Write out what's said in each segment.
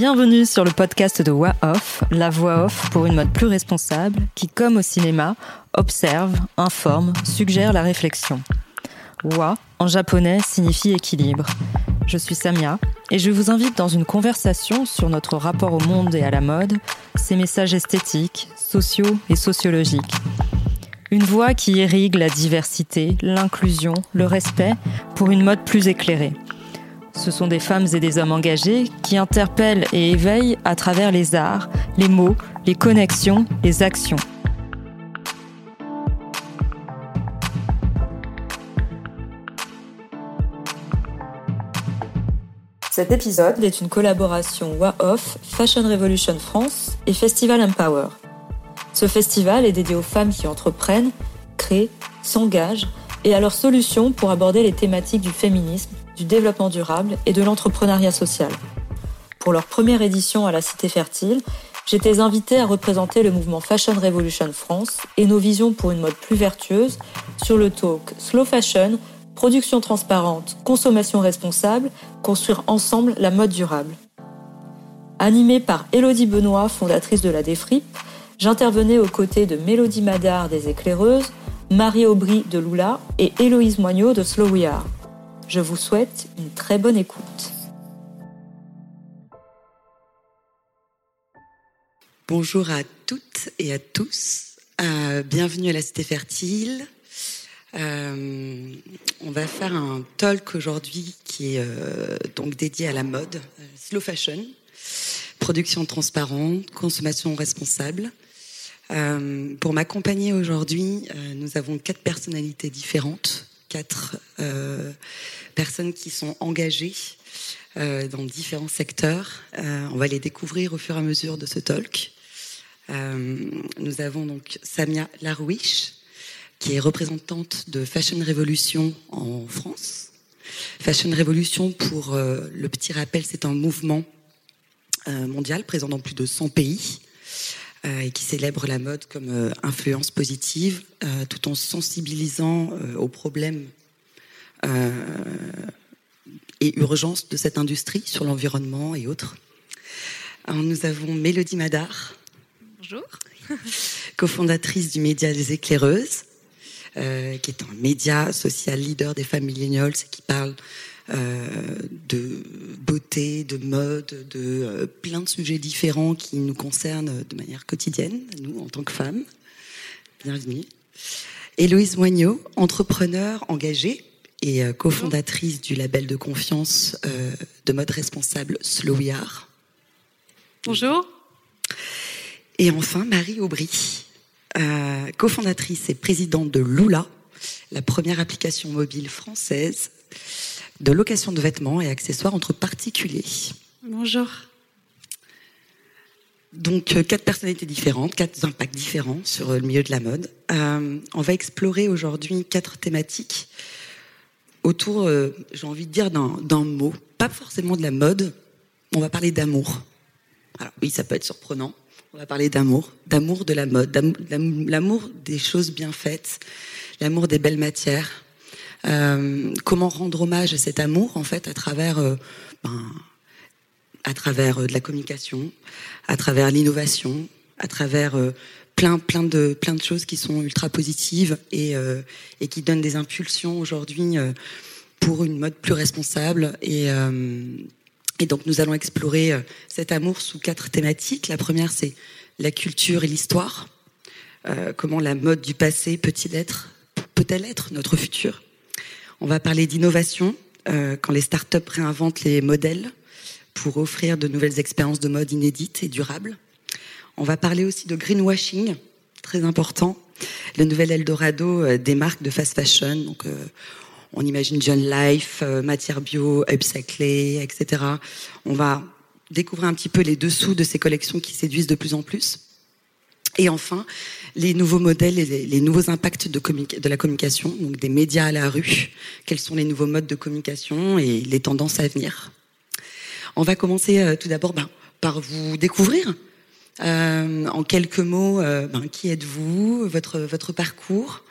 Bienvenue sur le podcast de Wa Off, la voix off pour une mode plus responsable qui, comme au cinéma, observe, informe, suggère la réflexion. Wa, en japonais, signifie équilibre. Je suis Samia et je vous invite dans une conversation sur notre rapport au monde et à la mode, ses messages esthétiques, sociaux et sociologiques. Une voix qui irrigue la diversité, l'inclusion, le respect pour une mode plus éclairée. Ce sont des femmes et des hommes engagés qui interpellent et éveillent à travers les arts, les mots, les connexions, les actions. Cet épisode est une collaboration WAOF, Fashion Revolution France et Festival Empower. Ce festival est dédié aux femmes qui entreprennent, créent, s'engagent et à leurs solutions pour aborder les thématiques du féminisme, du développement durable et de l'entrepreneuriat social. Pour leur première édition à la Cité Fertile, j'étais invitée à représenter le mouvement Fashion Revolution France et nos visions pour une mode plus vertueuse sur le talk Slow Fashion, production transparente, consommation responsable, construire ensemble la mode durable. Animée par Elodie Benoît, fondatrice de la Défripe, j'intervenais aux côtés de Mélodie Madard des Éclaireuses, Marie Aubry de Lula et Héloïse Moignot de Slow We Are. Je vous souhaite une très bonne écoute. Bonjour à toutes et à tous. Euh, bienvenue à la Cité Fertile. Euh, on va faire un talk aujourd'hui qui est euh, donc dédié à la mode, slow fashion, production transparente, consommation responsable. pour m'accompagner aujourd'hui, nous avons quatre personnalités différentes, quatre personnes qui sont engagées euh, dans différents secteurs. Euh, on va les découvrir au fur et à mesure de ce talk. Euh, nous avons donc Samia Larouiche, qui est représentante de Fashion Revolution en France. Fashion Revolution, pour le petit rappel, c'est un mouvement mondial présent dans plus de 100 pays et qui célèbre la mode comme influence positive, tout en sensibilisant aux problèmes euh, et urgence de cette industrie sur l'environnement et autres. Alors, nous avons Mélodie Madar. Bonjour. cofondatrice du média Les Éclaireuses, euh, qui est un média social leader des femmes millennials et qui parle euh, de beauté, de mode, de plein de sujets différents qui nous concernent de manière quotidienne, nous en tant que femmes. Bienvenue. Héloïse Moignot, entrepreneur engagée et euh, cofondatrice du label de confiance euh, de mode responsable Slow Bonjour. Et enfin, Marie Aubry, euh, cofondatrice et présidente de Lula, la première application mobile française de location de vêtements et accessoires entre particuliers. Bonjour. Donc, quatre personnalités différentes, quatre impacts différents sur le milieu de la mode. on va explorer aujourd'hui quatre thématiques autour, euh, j'ai envie de dire, d'un mot, pas forcément de la mode, on va parler d'amour. Alors oui, ça peut être surprenant. On va parler d'amour, d'amour de la mode, l'amour des choses bien faites, l'amour des belles matières. Euh, comment rendre hommage à cet amour en fait à travers, euh, ben, à travers de la communication, à travers l'innovation, à travers plein, plein de, plein de choses qui sont ultra positives et, euh, qui donnent des impulsions aujourd'hui euh, pour une mode plus responsable. Et, euh, donc, nous allons explorer cet amour sous quatre thématiques. La première, c'est la culture et l'histoire. comment la mode du passé peut-elle être notre futur? On va parler d'innovation, quand les startups réinventent les modèles pour offrir de nouvelles expériences de mode inédites et durables. On va parler aussi de greenwashing, très important. Le nouvel Eldorado euh, des marques de fast fashion. Donc, euh, on imagine John Life, euh, matière bio, upcyclé, etc. On va découvrir un petit peu les dessous de ces collections qui séduisent de plus en plus. Et enfin, les nouveaux modèles et les, nouveaux impacts de, la communication, donc des médias à la rue. Quels sont les nouveaux modes de communication et les tendances à venir? On va commencer tout d'abord ben, par vous découvrir. Euh, en quelques mots, euh, ben, qui êtes-vous, votre, parcours,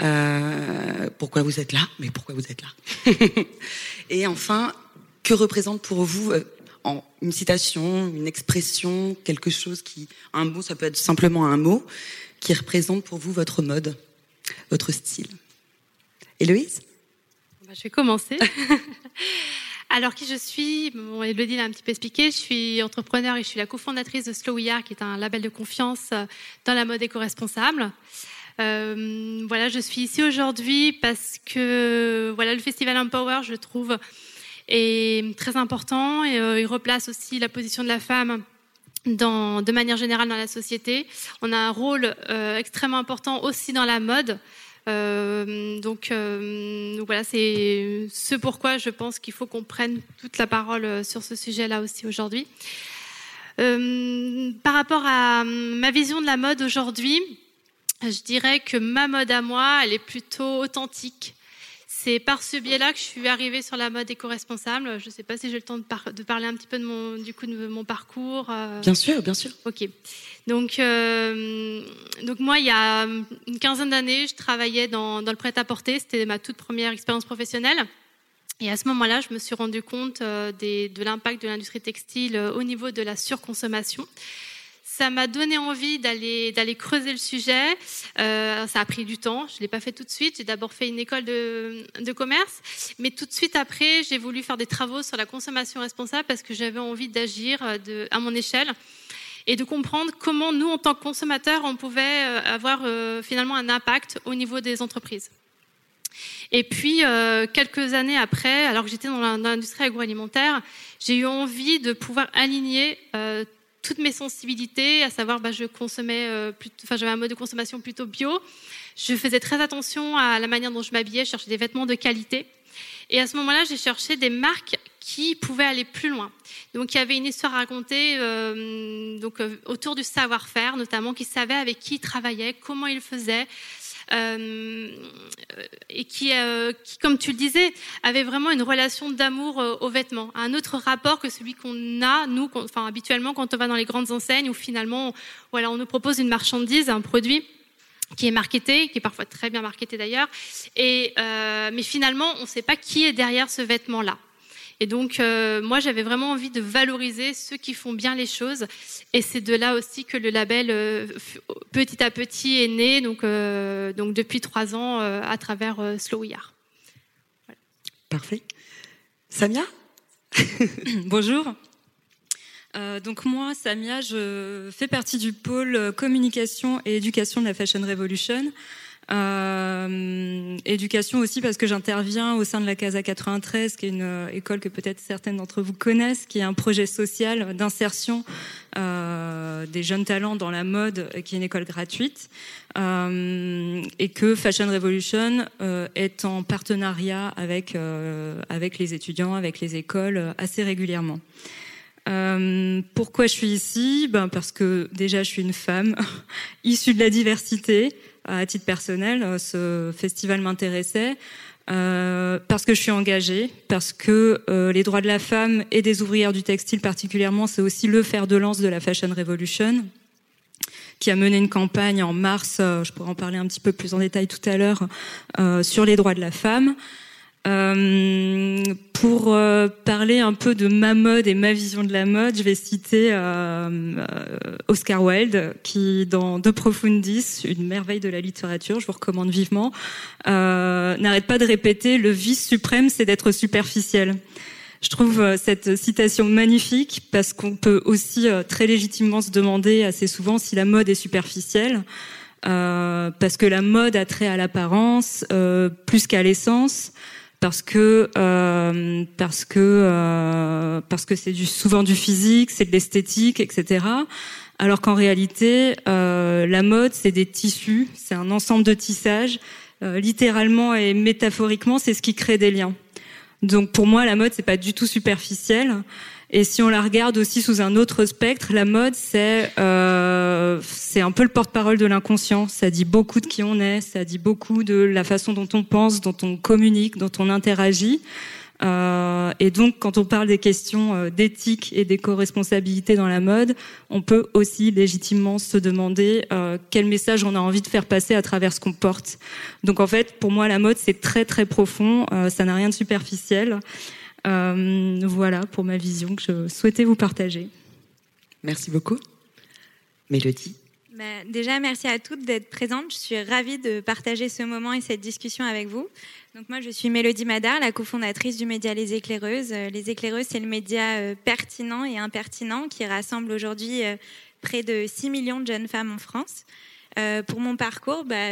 euh, pourquoi vous êtes là, mais pourquoi vous êtes là? Et enfin, que représente pour vous une citation, une expression, quelque chose qui, un mot, ça peut être simplement un mot, qui représente pour vous votre mode, votre style. Héloïse? Bah, Je vais commencer. Alors, qui je suis? Bon, Elodie l'a un petit peu expliqué. Je suis entrepreneur et je suis la cofondatrice de Slow We qui est un label de confiance dans la mode éco-responsable. Euh, voilà, je suis ici aujourd'hui parce que voilà, le festival Empower, je trouve, est très important et euh, il replace aussi la position de la femme de manière générale dans la société. On a un rôle euh, extrêmement important aussi dans la mode. Euh, donc, donc, voilà, c'est ce pourquoi je pense qu'il faut qu'on prenne toute la parole sur ce sujet-là aussi aujourd'hui. par rapport à ma vision de la mode aujourd'hui, je dirais que ma mode à moi, elle est plutôt authentique. C'est par ce biais-là que je suis arrivée sur la mode éco-responsable. Je ne sais pas si j'ai le temps de, parler un petit peu de mon, du coup, de mon parcours. Euh. Bien sûr, bien sûr. Ok. Donc, euh, donc moi, il y a une quinzaine d'années, je travaillais dans, dans le prêt-à-porter. C'était ma toute première expérience professionnelle. Et à ce moment-là, je me suis rendu compte euh, des, de l'impact de l'industrie textile au niveau de la surconsommation ça m'a donné envie d'aller creuser le sujet. Euh, ça a pris du temps. Je l'ai pas fait tout de suite. J'ai d'abord fait une école de, commerce, mais tout de suite après, j'ai voulu faire des travaux sur la consommation responsable parce que j'avais envie d'agir euh, à mon échelle et de comprendre comment nous, en tant que consommateurs, on pouvait euh, avoir finalement un impact au niveau des entreprises. Et puis, quelques années après, alors que j'étais dans l'industrie agroalimentaire, j'ai eu envie de pouvoir aligner toutes mes sensibilités, à savoir, bah, je consommais, euh, j'avais un mode de consommation plutôt bio. Je faisais très attention à la manière dont je m'habillais, je cherchais des vêtements de qualité. Et à ce moment-là, j'ai cherché des marques qui pouvaient aller plus loin. Donc, il y avait une histoire à raconter euh, euh, autour du savoir-faire, notamment, qui savaient avec qui ils travaillaient, comment ils faisaient, euh, et qui, euh, qui, comme tu le disais, avait vraiment une relation d'amour euh, aux vêtements, un autre rapport que celui qu'on a nous, enfin habituellement quand on va dans les grandes enseignes où finalement, voilà, on nous propose une marchandise, un produit qui est marketé, qui est parfois très bien marketé d'ailleurs, et euh, mais finalement on ne sait pas qui est derrière ce vêtement-là. Et donc, euh, moi, j'avais vraiment envie de valoriser ceux qui font bien les choses. Et c'est de là aussi que le label, euh, petit à petit, est né, donc, euh, donc depuis trois ans, à travers Slow Yard. Parfait. Samia Bonjour. donc moi, Samia, je fais partie du pôle communication et éducation de la Fashion Revolution. Euh, éducation aussi parce que j'interviens au sein de la Casa 93, qui est une euh, école que peut-être certaines d'entre vous connaissent, qui est un projet social d'insertion euh, des jeunes talents dans la mode, qui est une école gratuite, euh, et que Fashion Revolution euh, est en partenariat avec euh, avec les étudiants, avec les écoles assez régulièrement. pourquoi je suis ici? Ben Parce que déjà, je suis une femme issue de la diversité, à titre personnel, euh, ce festival m'intéressait. Euh, parce que je suis engagée, parce que euh, les droits de la femme et des ouvrières du textile particulièrement, c'est aussi le fer de lance de la Fashion Revolution, qui a mené une campagne en mars, je pourrais en parler un petit peu plus en détail tout à l'heure, sur les droits de la femme. Euh, pour euh, parler un peu de ma mode et ma vision de la mode, je vais citer euh, Oscar Wilde, qui dans De Profundis, une merveille de la littérature, je vous recommande vivement, n'arrête pas de répéter le vice suprême, c'est d'être superficiel. Je trouve cette citation magnifique parce qu'on peut aussi très légitimement se demander assez souvent si la mode est superficielle. parce que la mode a trait à l'apparence plus qu'à l'essence parce que euh, parce que euh, parce que c'est du, souvent du physique, c'est de l'esthétique, etc. Alors qu'en réalité, euh, la mode, c'est des tissus, c'est un ensemble de tissages. Euh, littéralement et métaphoriquement, c'est ce qui crée des liens. Donc pour moi, la mode, c'est pas du tout superficiel. Et si on la regarde aussi sous un autre spectre, la mode, c'est euh, c'est un peu le porte-parole de l'inconscient. Ça dit beaucoup de qui on est, ça dit beaucoup de la façon dont on pense, dont on communique, dont on interagit. Euh, et donc, quand on parle des questions euh, d'éthique et d'éco-responsabilité dans la mode, on peut aussi légitimement se demander euh, quel message on a envie de faire passer à travers ce qu'on porte. Donc, en fait, pour moi, la mode, c'est très très profond. Euh, ça n'a rien de superficiel. Voilà pour ma vision que je souhaitais vous partager. Merci beaucoup. Mélodie bah, déjà, merci à toutes d'être présentes. Je suis ravie de partager ce moment et cette discussion avec vous. Donc moi, je suis Mélodie Madar, la cofondatrice du média Les Éclaireuses. Euh, Les Éclaireuses, c'est le média euh, pertinent et impertinent qui rassemble aujourd'hui euh, près de 6 millions de jeunes femmes en France. Pour mon parcours, bah,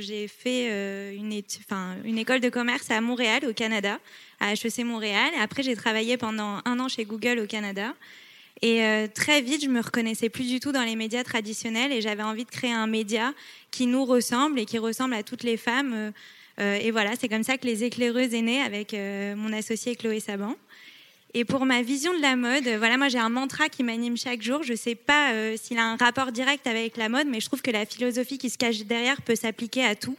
j'ai fait une, une, école de commerce à Montréal, au Canada, à HEC Montréal. Après, j'ai travaillé pendant un an chez Google au Canada. Et euh, très vite, je me reconnaissais plus du tout dans les médias traditionnels et j'avais envie de créer un média qui nous ressemble et qui ressemble à toutes les femmes. Euh, euh, et voilà, c'est comme ça que les éclaireuses est née avec mon associé Chloé Saban. Et pour ma vision de la mode, voilà, moi j'ai un mantra qui m'anime chaque jour. Je ne sais pas s'il a un rapport direct avec la mode, mais je trouve que la philosophie qui se cache derrière peut s'appliquer à tout.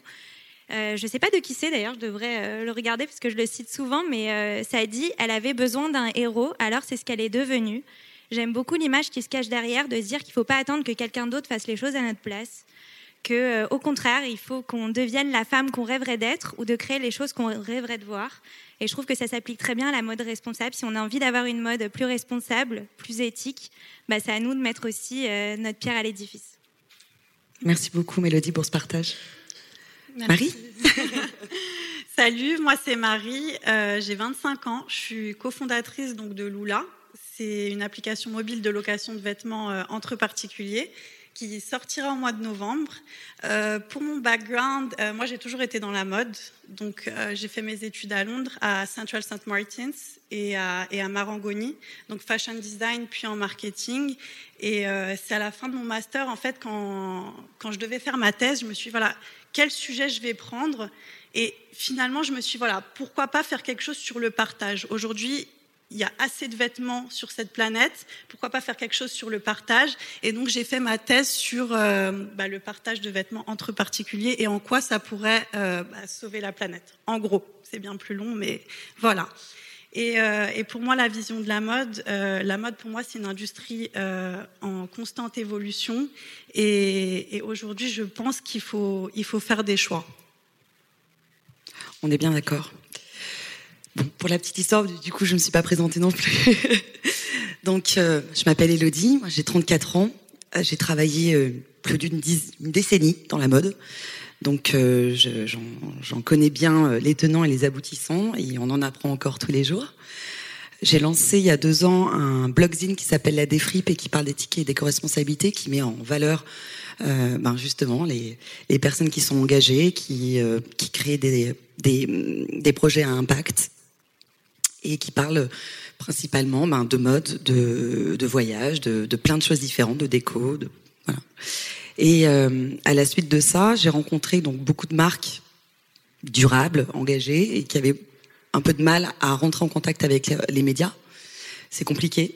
je ne sais pas de qui c'est d'ailleurs, je devrais le regarder parce que je le cite souvent, mais ça dit elle avait besoin d'un héros, alors c'est ce qu'elle est devenue. J'aime beaucoup l'image qui se cache derrière de se dire qu'il ne faut pas attendre que quelqu'un d'autre fasse les choses à notre place. Que, euh, au contraire, il faut qu'on devienne la femme qu'on rêverait d'être ou de créer les choses qu'on rêverait de voir. Et je trouve que ça s'applique très bien à la mode responsable. Si on a envie d'avoir une mode plus responsable, plus éthique, bah, c'est à nous de mettre aussi euh, notre pierre à l'édifice. Merci beaucoup, Mélodie, pour ce partage. Marie Salut, moi c'est Marie, euh, j'ai 25 ans, je suis cofondatrice donc de Lula, c'est une application mobile de location de vêtements euh, entre particuliers qui sortira au mois de novembre. Euh, pour mon background, euh, moi j'ai toujours été dans la mode, donc j'ai fait mes études à Londres, à Central St. Martins et à, et à Marangoni, donc fashion design puis en marketing. Et c'est à la fin de mon master, en fait, quand, quand je devais faire ma thèse, je me suis dit, voilà, quel sujet je vais prendre? Et finalement, je me suis dit, voilà, pourquoi pas faire quelque chose sur le partage? Aujourd'hui, il y a assez de vêtements sur cette planète, pourquoi pas faire quelque chose sur le partage? Et donc j'ai fait ma thèse sur euh, bah, le partage de vêtements entre particuliers et en quoi ça pourrait euh, bah, sauver la planète. En gros, c'est bien plus long, mais voilà. Et, euh, pour moi, la vision de la mode, la mode pour moi, c'est une industrie en constante évolution. Et, et aujourd'hui, je pense qu'il faut, il faut faire des choix. On est bien d'accord pour la petite histoire, du coup, je ne me suis pas présentée non plus. Donc, euh, je m'appelle Elodie, j'ai 34 ans. Euh, j'ai travaillé euh, plus d'une décennie dans la mode. Donc, j'en connais bien les tenants et les aboutissants, et on en apprend encore tous les jours. J'ai lancé il y a deux ans un blogzine qui s'appelle La Défripe et qui parle d'éthique et d'éco-responsabilité, qui met en valeur ben justement les, personnes qui sont engagées, qui, créent des projets à impact et qui parle principalement ben, de mode, de, de voyage, de, de, plein de choses différentes, de déco. De, voilà. Et euh, à la suite de ça, j'ai rencontré donc beaucoup de marques durables, engagées, et qui avaient un peu de mal à rentrer en contact avec les médias. C'est compliqué,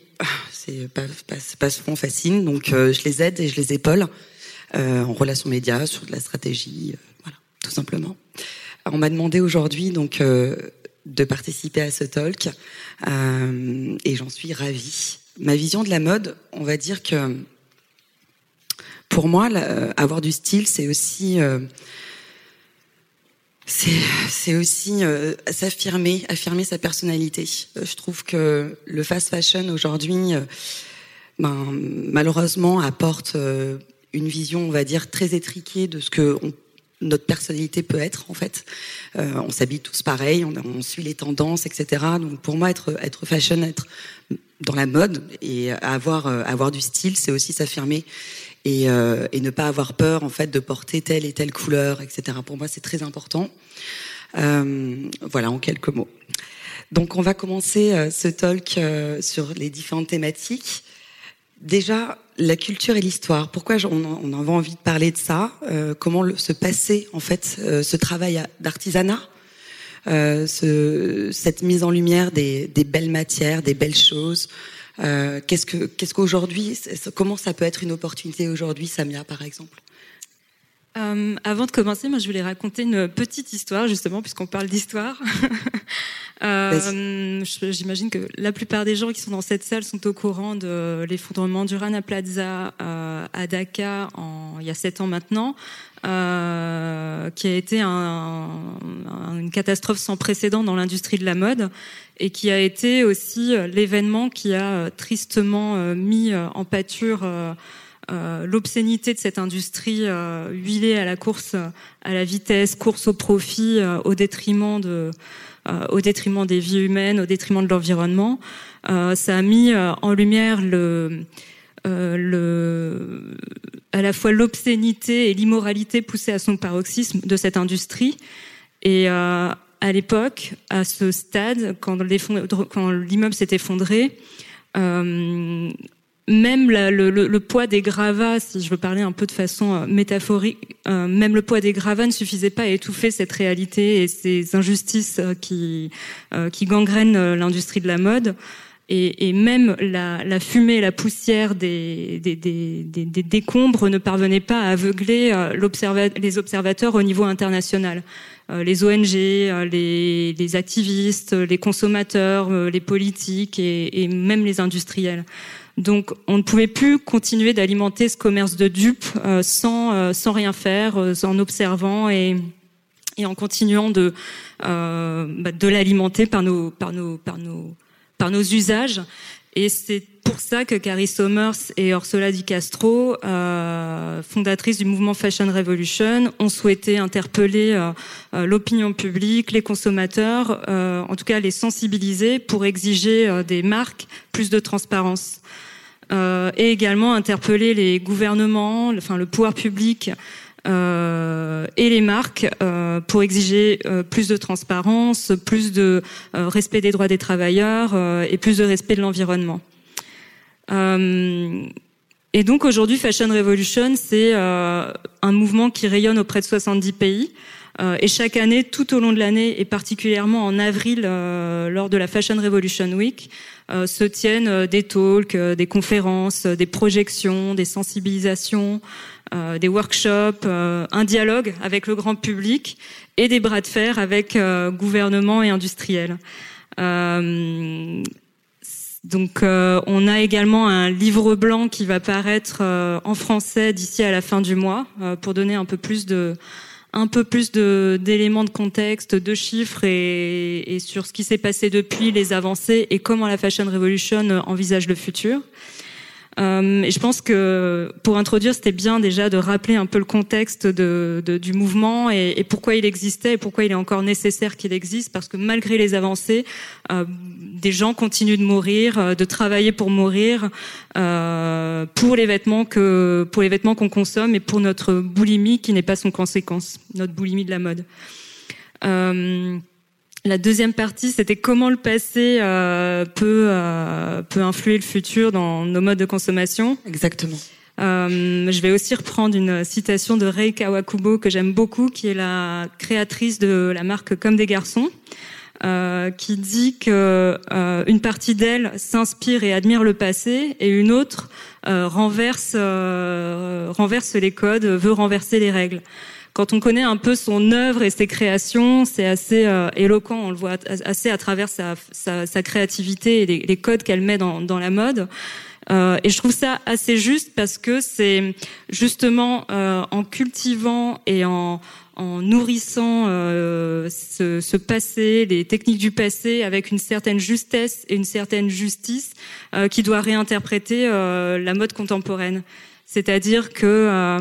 c'est pas, pas, pas souvent facile, donc euh, je les aide et je les épaule euh, en relation médias, sur de la stratégie, euh, voilà, tout simplement. on m'a demandé aujourd'hui donc euh, de participer à ce talk euh, et j'en suis ravie. Ma vision de la mode, on va dire que pour moi, avoir du style, c'est aussi euh, c'est aussi euh, s'affirmer, affirmer sa personnalité. Je trouve que le fast fashion aujourd'hui, ben, malheureusement, apporte une vision, on va dire, très étriquée de ce que on notre personnalité peut être en fait. Euh, on s'habille tous pareil, on, suit les tendances, etc. Donc pour moi, être être fashion, être dans la mode et avoir euh, avoir du style, c'est aussi s'affirmer et, euh, et ne pas avoir peur en fait de porter telle et telle couleur, etc. Pour moi, c'est très important. voilà en quelques mots. Donc on va commencer ce talk sur les différentes thématiques. Déjà, la culture et l'histoire. Pourquoi on, avait envie de parler de ça euh, Comment se passer en fait euh, ce travail d'artisanat, euh, cette mise en lumière des, belles matières, des belles choses. qu'est-ce que qu'est-ce qu'aujourd'hui, comment ça peut être une opportunité aujourd'hui, Samia par exemple? Euh, avant de commencer, moi, je voulais raconter une petite histoire, justement, puisqu'on parle d'histoire. euh, J'imagine que la plupart des gens qui sont dans cette salle sont au courant de l'effondrement du Rana Plaza euh, à Dakar en, il y a sept ans maintenant, qui a été un, une catastrophe sans précédent dans l'industrie de la mode et qui a été aussi l'événement qui a tristement mis en pâture l'obscénité de cette industrie huilée à la course à la vitesse, course au profit, au détriment de au détriment des vies humaines, au détriment de l'environnement. ça a mis en lumière le euh, le, à la fois l'obscénité et l'immoralité poussée à son paroxysme de cette industrie. Et euh, à l'époque, à ce stade, quand l'immeuble s'est effondré, euh, même le, poids des gravats, si je veux parler un peu de façon euh, métaphorique, euh, même le poids des gravats ne suffisait pas à étouffer cette réalité et ces injustices qui, qui gangrènent l'industrie de la mode et, et même la, la, fumée la poussière des, des, des, des, décombres ne parvenaient pas à aveugler euh, les observateurs au niveau international. Euh, les ONG, euh, les, les, activistes, les consommateurs, les politiques et, et, même les industriels. Donc on ne pouvait plus continuer d'alimenter ce commerce de dupes sans, sans rien faire, en observant et, et en continuant de, bah, de l'alimenter par nos, par nos, par nos par nos usages. Et c'est pour ça que Carrie Somers et Ursula Di Castro, euh, fondatrices du mouvement Fashion Revolution, ont souhaité interpeller euh, euh, l'opinion publique, les consommateurs, euh, en tout cas les sensibiliser pour exiger des marques plus de transparence. et également interpeller les gouvernements, enfin le pouvoir public et les marques euh, pour exiger euh, plus de transparence, plus de respect des droits des travailleurs et plus de respect de l'environnement. et donc aujourd'hui, Fashion Revolution, c'est un mouvement qui rayonne auprès de 70 pays. Et chaque année, tout au long de l'année, et particulièrement en avril, lors de la Fashion Revolution Week, se tiennent des talks, des conférences, des projections, des sensibilisations, euh, des workshops, euh, un dialogue avec le grand public et des bras de fer avec euh, gouvernement et industriels. donc, on a également un livre blanc qui va paraître en français d'ici à la fin du mois pour donner un peu plus de un peu plus d'éléments de, contexte, de chiffres et, et sur ce qui s'est passé depuis, les avancées et comment la Fashion Revolution envisage le futur. Euh, et je pense que pour introduire, c'était bien déjà de rappeler un peu le contexte de, de, du mouvement et, et, pourquoi il existait et pourquoi il est encore nécessaire qu'il existe, parce que malgré les avancées, euh, des gens continuent de mourir, euh, de travailler pour mourir, euh, pour les vêtements que pour les vêtements qu'on consomme et pour notre boulimie qui n'est pas sans conséquence, notre boulimie de la mode. Euh, la deuxième partie, c'était comment le passé euh, peut, euh, peut influer le futur dans nos modes de consommation. Exactement. Euh, je vais aussi reprendre une citation de Rei Kawakubo que j'aime beaucoup, qui est la créatrice de la marque Comme des garçons, euh, qui dit que euh, une partie d'elle s'inspire et admire le passé, et une autre renverse renverse les codes, veut renverser les règles quand on connaît un peu son œuvre et ses créations, c'est assez euh, éloquent. On le voit assez à travers sa, sa, sa créativité et les, codes qu'elle met dans, dans, la mode. Euh, et je trouve ça assez juste parce que c'est justement euh, en cultivant et en, en nourrissant euh, ce, ce, passé, les techniques du passé, avec une certaine justesse et une certaine justice, euh, qui doit réinterpréter euh, la mode contemporaine. C'est-à-dire que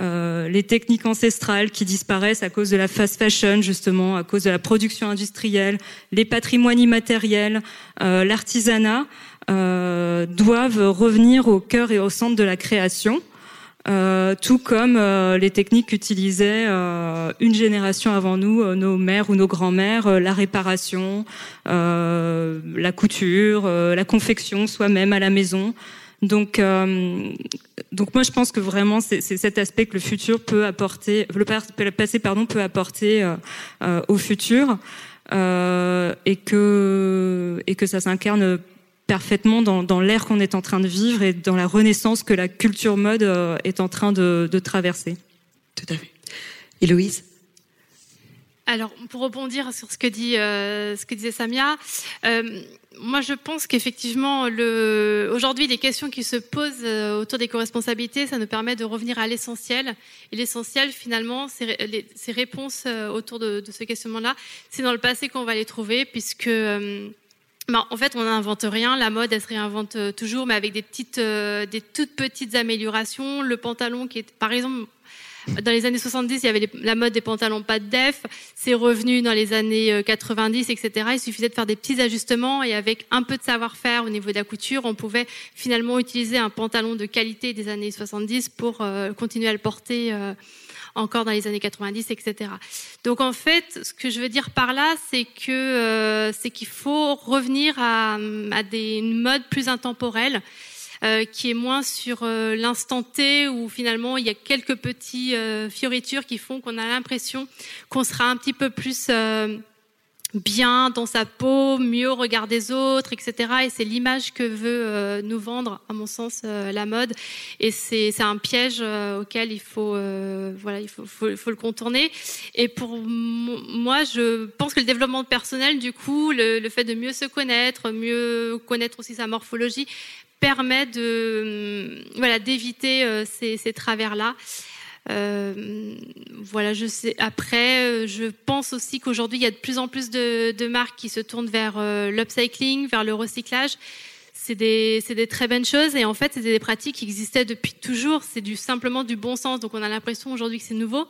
euh, les techniques ancestrales qui disparaissent à cause de la fast fashion, justement, à cause de la production industrielle, les patrimoines immatériels, euh, l'artisanat, euh, doivent revenir au cœur et au centre de la création. tout comme les techniques qu'utilisaient une génération avant nous, nos mères ou nos grands-mères, la réparation, la couture, la confection soi-même à la maison. Donc, euh, donc moi je pense que vraiment c'est cet aspect que le futur peut apporter, le passé pardon peut apporter euh, euh, au futur euh, et que et que ça s'incarne parfaitement dans, dans l'ère qu'on est en train de vivre et dans la renaissance que la culture mode est en train de, de traverser. Tout à fait. Héloïse? Alors, pour rebondir sur ce que, dit, euh, ce que disait Samia, euh, moi je pense qu'effectivement, aujourd'hui, les questions qui se posent euh, autour des co-responsabilités, ça nous permet de revenir à l'essentiel. Et l'essentiel, finalement, ces réponses autour de, de ce questionnement-là, c'est dans le passé qu'on va les trouver, puisque bah, en fait, on n'invente rien. La mode, elle se réinvente toujours, mais avec des petites, des toutes petites améliorations. Le pantalon qui est, par exemple, dans les années 70, il y avait la mode des pantalons pas de def. C'est revenu dans les années 90, euh, etc. Il suffisait de faire des petits ajustements et avec un peu de savoir-faire au niveau de la couture, on pouvait finalement utiliser un pantalon de qualité des années 70 pour euh, continuer à le porter euh, encore dans les années 90, etc. Donc en fait, ce que je veux dire par là, c'est que c'est qu'il faut revenir à, à des une mode plus intemporelle euh, qui est moins sur euh, l'instant T où finalement il y a quelques petits euh, fioritures qui font qu'on a l'impression qu'on sera un petit peu plus bien dans sa peau, mieux au regard des autres, etc. Et c'est l'image que veut nous vendre, à mon sens, la mode. Et c'est un piège auquel il faut, voilà, il faut, le contourner. Et pour moi, je pense que le développement personnel, du coup, le fait de mieux se connaître, mieux connaître aussi sa morphologie, permet de voilà d'éviter euh, ces, ces travers-là. Euh, voilà, je sais. Après, euh, je pense aussi qu'aujourd'hui, il y a de plus en plus de, de marques qui se tournent vers euh, l'upcycling, vers le recyclage. C'est des, des, très bonnes choses et en fait, c'est des pratiques qui existaient depuis toujours. C'est du simplement du bon sens. Donc, on a l'impression aujourd'hui que c'est nouveau,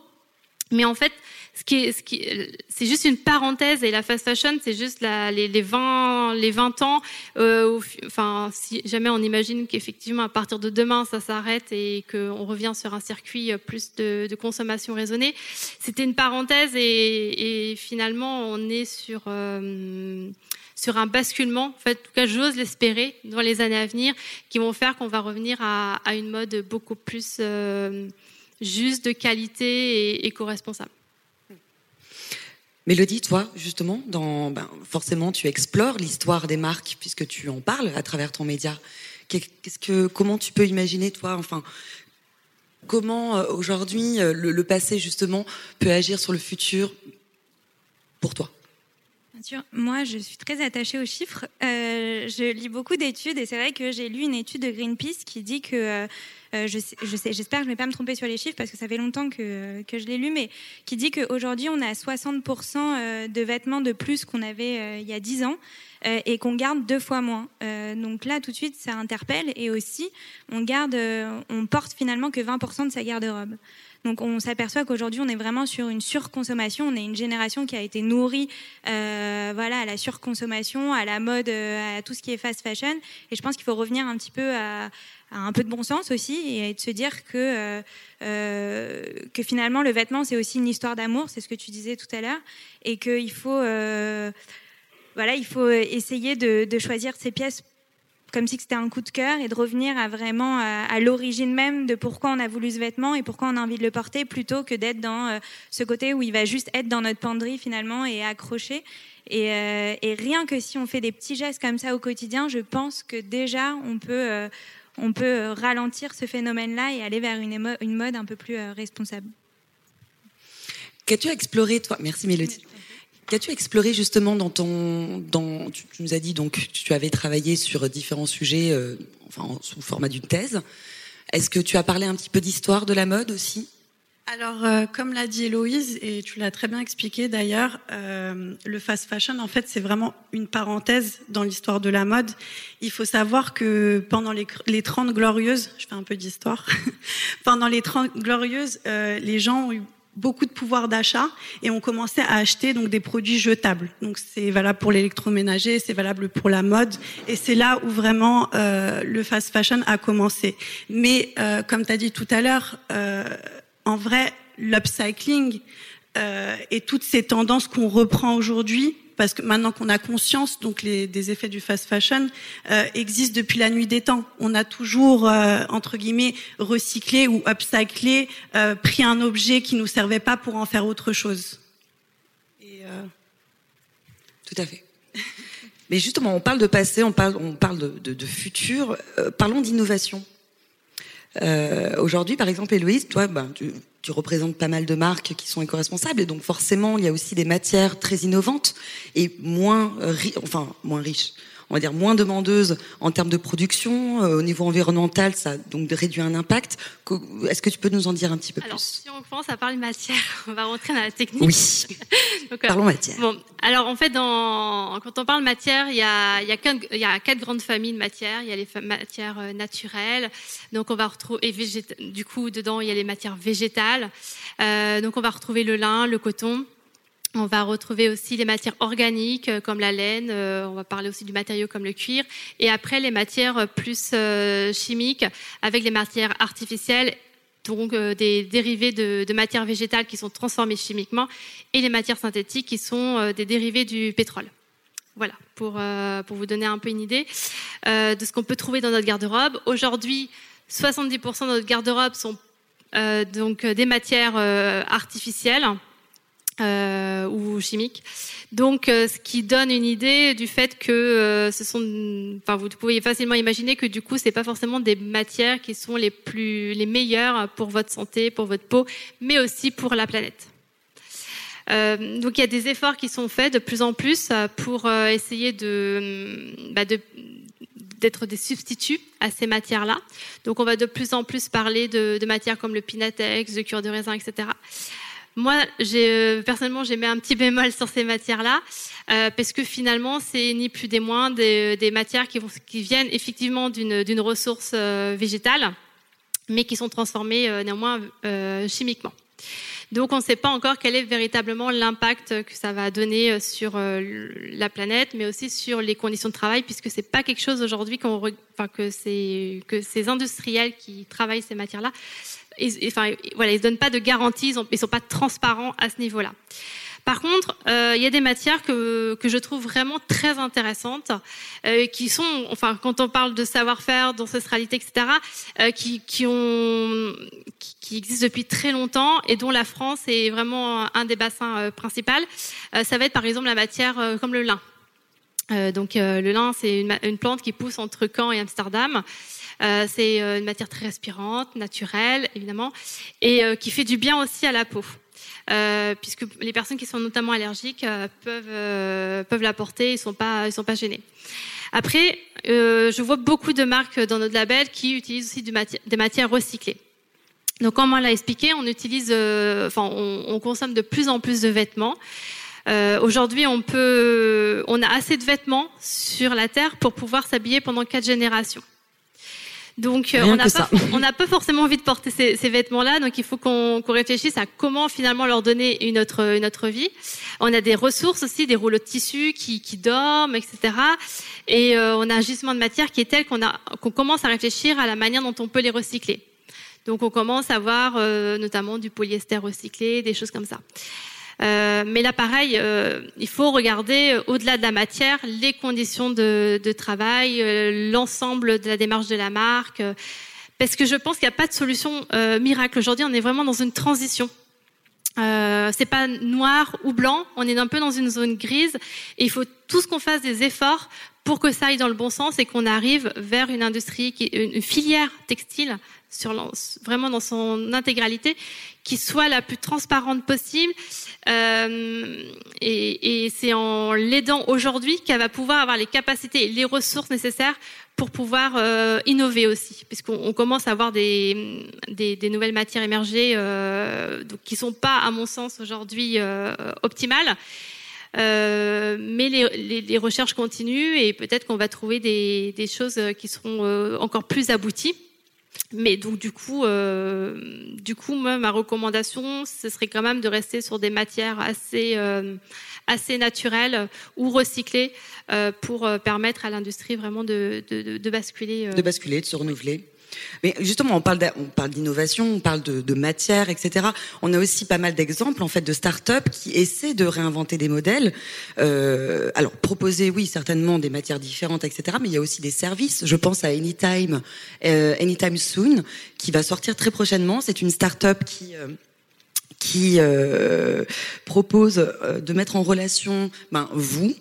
mais en fait, ce qui est, ce qui, c'est juste une parenthèse et la fast fashion, c'est juste la, les, les 20, les 20 ans. Euh, enfin, si jamais on imagine qu'effectivement à partir de demain ça s'arrête et qu'on revient sur un circuit plus de, de consommation raisonnée, c'était une parenthèse et, et, finalement on est sur euh, sur un basculement. En fait, en tout cas, j'ose l'espérer dans les années à venir, qui vont faire qu'on va revenir à, à une mode beaucoup plus euh, juste, de qualité et éco-responsable. Mélodie, toi, justement, dans, ben, forcément, tu explores l'histoire des marques puisque tu en parles à travers ton média. Qu'est-ce que, comment tu peux imaginer, toi, enfin, comment euh, aujourd'hui euh, le, le, passé justement peut agir sur le futur pour toi? Bien sûr, moi je suis très attachée aux chiffres. Euh, je lis beaucoup d'études et c'est vrai que j'ai lu une étude de Greenpeace qui dit que euh, je sais, j'espère que je ne vais pas me tromper sur les chiffres parce que ça fait longtemps que, que je l'ai lu, mais qui dit qu'aujourd'hui on a 60% euh, de vêtements de plus qu'on avait euh, il y a 10 ans et qu'on garde deux fois moins. donc là tout de suite ça interpelle et aussi on garde, on porte finalement que 20% de sa garde-robe. Donc on s'aperçoit qu'aujourd'hui on est vraiment sur une surconsommation. On est une génération qui a été nourrie, euh, voilà, à la surconsommation, à la mode, à tout ce qui est fast fashion. Et je pense qu'il faut revenir un petit peu à, un peu de bon sens aussi et de se dire que, euh, euh, que finalement le vêtement c'est aussi une histoire d'amour, c'est ce que tu disais tout à l'heure, et qu'il faut, euh, voilà, il faut essayer de, choisir ces pièces comme si c'était un coup de cœur et de revenir à vraiment à, l'origine même de pourquoi on a voulu ce vêtement et pourquoi on a envie de le porter plutôt que d'être dans ce côté où il va juste être dans notre penderie finalement et accroché. Et, rien que si on fait des petits gestes comme ça au quotidien, je pense que déjà on peut on peut euh, ralentir ce phénomène-là et aller vers une, une mode un peu plus euh, responsable. Qu'as-tu exploré, toi? Merci Mélodie. Qu'as-tu exploré justement dans ton, dans, tu, nous as dit donc tu avais travaillé sur différents sujets, euh, enfin sous format d'une thèse. Est-ce que tu as parlé un petit peu d'histoire de la mode aussi? Alors, euh, comme l'a dit Héloïse, et tu l'as très bien expliqué d'ailleurs, euh, le fast fashion, en fait, c'est vraiment une parenthèse dans l'histoire de la mode. Il faut savoir que pendant les, les 30 glorieuses, je fais un peu d'histoire, pendant les 30 glorieuses, euh, les gens ont eu beaucoup de pouvoir d'achat et ont commencé à acheter donc des produits jetables. Donc c'est valable pour l'électroménager, c'est valable pour la mode et c'est là où vraiment euh, le fast fashion a commencé. Mais euh, comme tu as dit tout à l'heure, euh, en vrai, l'upcycling euh, et toutes ces tendances qu'on reprend aujourd'hui, parce que maintenant qu'on a conscience donc les, des effets du fast fashion euh, existent depuis la nuit des temps. On a toujours euh, entre guillemets recyclé ou upcyclé, euh, pris un objet qui nous servait pas pour en faire autre chose. Et, euh, Tout à fait. Mais justement, on parle de passé, on parle, on parle de, de, de futur. Euh, parlons d'innovation. Euh, Aujourd'hui, par exemple, Héloïse, toi, ben, tu, tu représentes pas mal de marques qui sont éco-responsables et donc forcément, il y a aussi des matières très innovantes et moins, enfin, moins riches on va dire moins demandeuse en termes de production. Euh, au niveau environnemental, ça a donc réduit un impact. Est-ce que tu peux nous en dire un petit peu Alors, plus? si on commence à parler matière, on va rentrer dans la technique. Oui, Donc, euh, parlons matière. Bon, alors en fait, dans, quand on parle matière, il y a, il y, a quatre, il y a quatre grandes familles de matières. Il y a les matières euh, naturelles, donc on va retrouver, et végéta- du coup, dedans, il y a les matières végétales. Euh, donc on va retrouver le lin, le coton. On va retrouver aussi les matières organiques euh, comme la laine. euh, on va parler aussi du matériau comme le cuir. Et après, les matières euh, plus chimiques avec les matières artificielles donc des dérivés de, matières végétales qui sont transformées chimiquement et les matières synthétiques qui sont des dérivés du pétrole. Voilà, pour, pour vous donner un peu une idée de ce qu'on peut trouver dans notre garde-robe. Aujourd'hui, 70% de notre garde-robe sont donc des matières artificielles euh, ou chimiques. Donc, euh, ce qui donne une idée du fait que euh, ce sont, enfin, vous pouvez facilement imaginer que du coup, c'est pas forcément des matières qui sont les plus, les meilleures pour votre santé, pour votre peau, mais aussi pour la planète. Euh, donc, il y a des efforts qui sont faits de plus en plus pour essayer de, bah, de d'être des substituts à ces matières-là. Donc, on va de plus en plus parler de, de matières comme le pinatex, de cuir de raisin, etc. Moi, euh, personnellement, j'ai mis un petit bémol sur ces matières-là, euh, parce que finalement, c'est ni plus des moins des, des matières qui, viennent effectivement d'une, ressource euh, végétale, mais qui sont transformées euh, néanmoins euh, chimiquement. Donc, on ne sait pas encore quel est véritablement l'impact que ça va donner euh, sur euh, la planète, mais aussi sur les conditions de travail, puisque c'est pas quelque chose aujourd'hui que ces industriels qui travaillent ces matières-là ils, enfin, voilà, ne donnent pas de garantie, ils ne sont pas transparents à ce niveau-là. Par contre, euh, il y a des matières que, je trouve vraiment très intéressantes, euh, qui sont, enfin, quand on parle de savoir-faire, d'ancestralité, etc., euh, qui, existent depuis très longtemps et dont la France est vraiment un des bassins principaux. Ça va être par exemple la matière comme le lin. Donc le lin, c'est une plante qui pousse entre Caen et Amsterdam. Euh, c'est euh, une matière très respirante, naturelle, évidemment, et euh, qui fait du bien aussi à la peau. Puisque les personnes qui sont notamment allergiques peuvent, peuvent l'apporter, ils sont pas, ils sont pas gênés. Après, je vois beaucoup de marques dans notre label qui utilisent aussi des matières recyclées. Donc, comme on l'a expliqué, on utilise, on, on consomme de plus en plus de vêtements. Aujourd'hui, on on a assez de vêtements sur la terre pour pouvoir s'habiller pendant quatre générations. Donc, euh, on n'a pas, pas forcément envie de porter ces, ces vêtements-là. Donc, il faut qu'on réfléchisse à comment finalement leur donner une autre, une autre vie. On a des ressources aussi, des rouleaux de tissu qui, qui dorment, etc. Et euh, on a un gisement de matière qui est tel qu'on commence à réfléchir à la manière dont on peut les recycler. Donc, on commence à voir euh, notamment du polyester recyclé, des choses comme ça. Euh, mais là, pareil, euh, il faut regarder euh, au-delà de la matière les conditions de, travail, l'ensemble de la démarche de la marque, parce que je pense qu'il n'y a pas de solution miracle. Aujourd'hui, on est vraiment dans une transition. Euh, c'est pas noir ou blanc, on est un peu dans une zone grise et il faut tous qu'on fasse des efforts pour que ça aille dans le bon sens et qu'on arrive vers une industrie, qui, une filière textile sur vraiment dans son intégralité, qui soit la plus transparente possible. Euh, et c'est en l'aidant aujourd'hui qu'elle va pouvoir avoir les capacités et les ressources nécessaires pour pouvoir euh, innover aussi, puisqu'on on commence à avoir des nouvelles matières émergées euh, donc, qui sont pas, à mon sens, aujourd'hui euh, optimales. Euh, mais les, les, les recherches continuent et peut-être qu'on va trouver des, des choses qui seront euh, encore plus abouties. Mais donc du coup, euh, du coup, moi, ma recommandation, ce serait quand même de rester sur des matières assez, euh, assez naturelles ou recyclées euh, pour euh, permettre à l'industrie vraiment de, de, de, basculer. de basculer, de se renouveler. Mais justement, on parle d'innovation, on parle de, matière, etc. On a aussi pas mal d'exemples en fait de start-up qui essaient de réinventer des modèles. Euh, alors proposer, oui, certainement des matières différentes, etc. Mais il y a aussi des services. Je pense à Anytime, euh, Anytime Soon, qui va sortir très prochainement. C'est une start-up qui euh, propose de mettre en relation ben, vous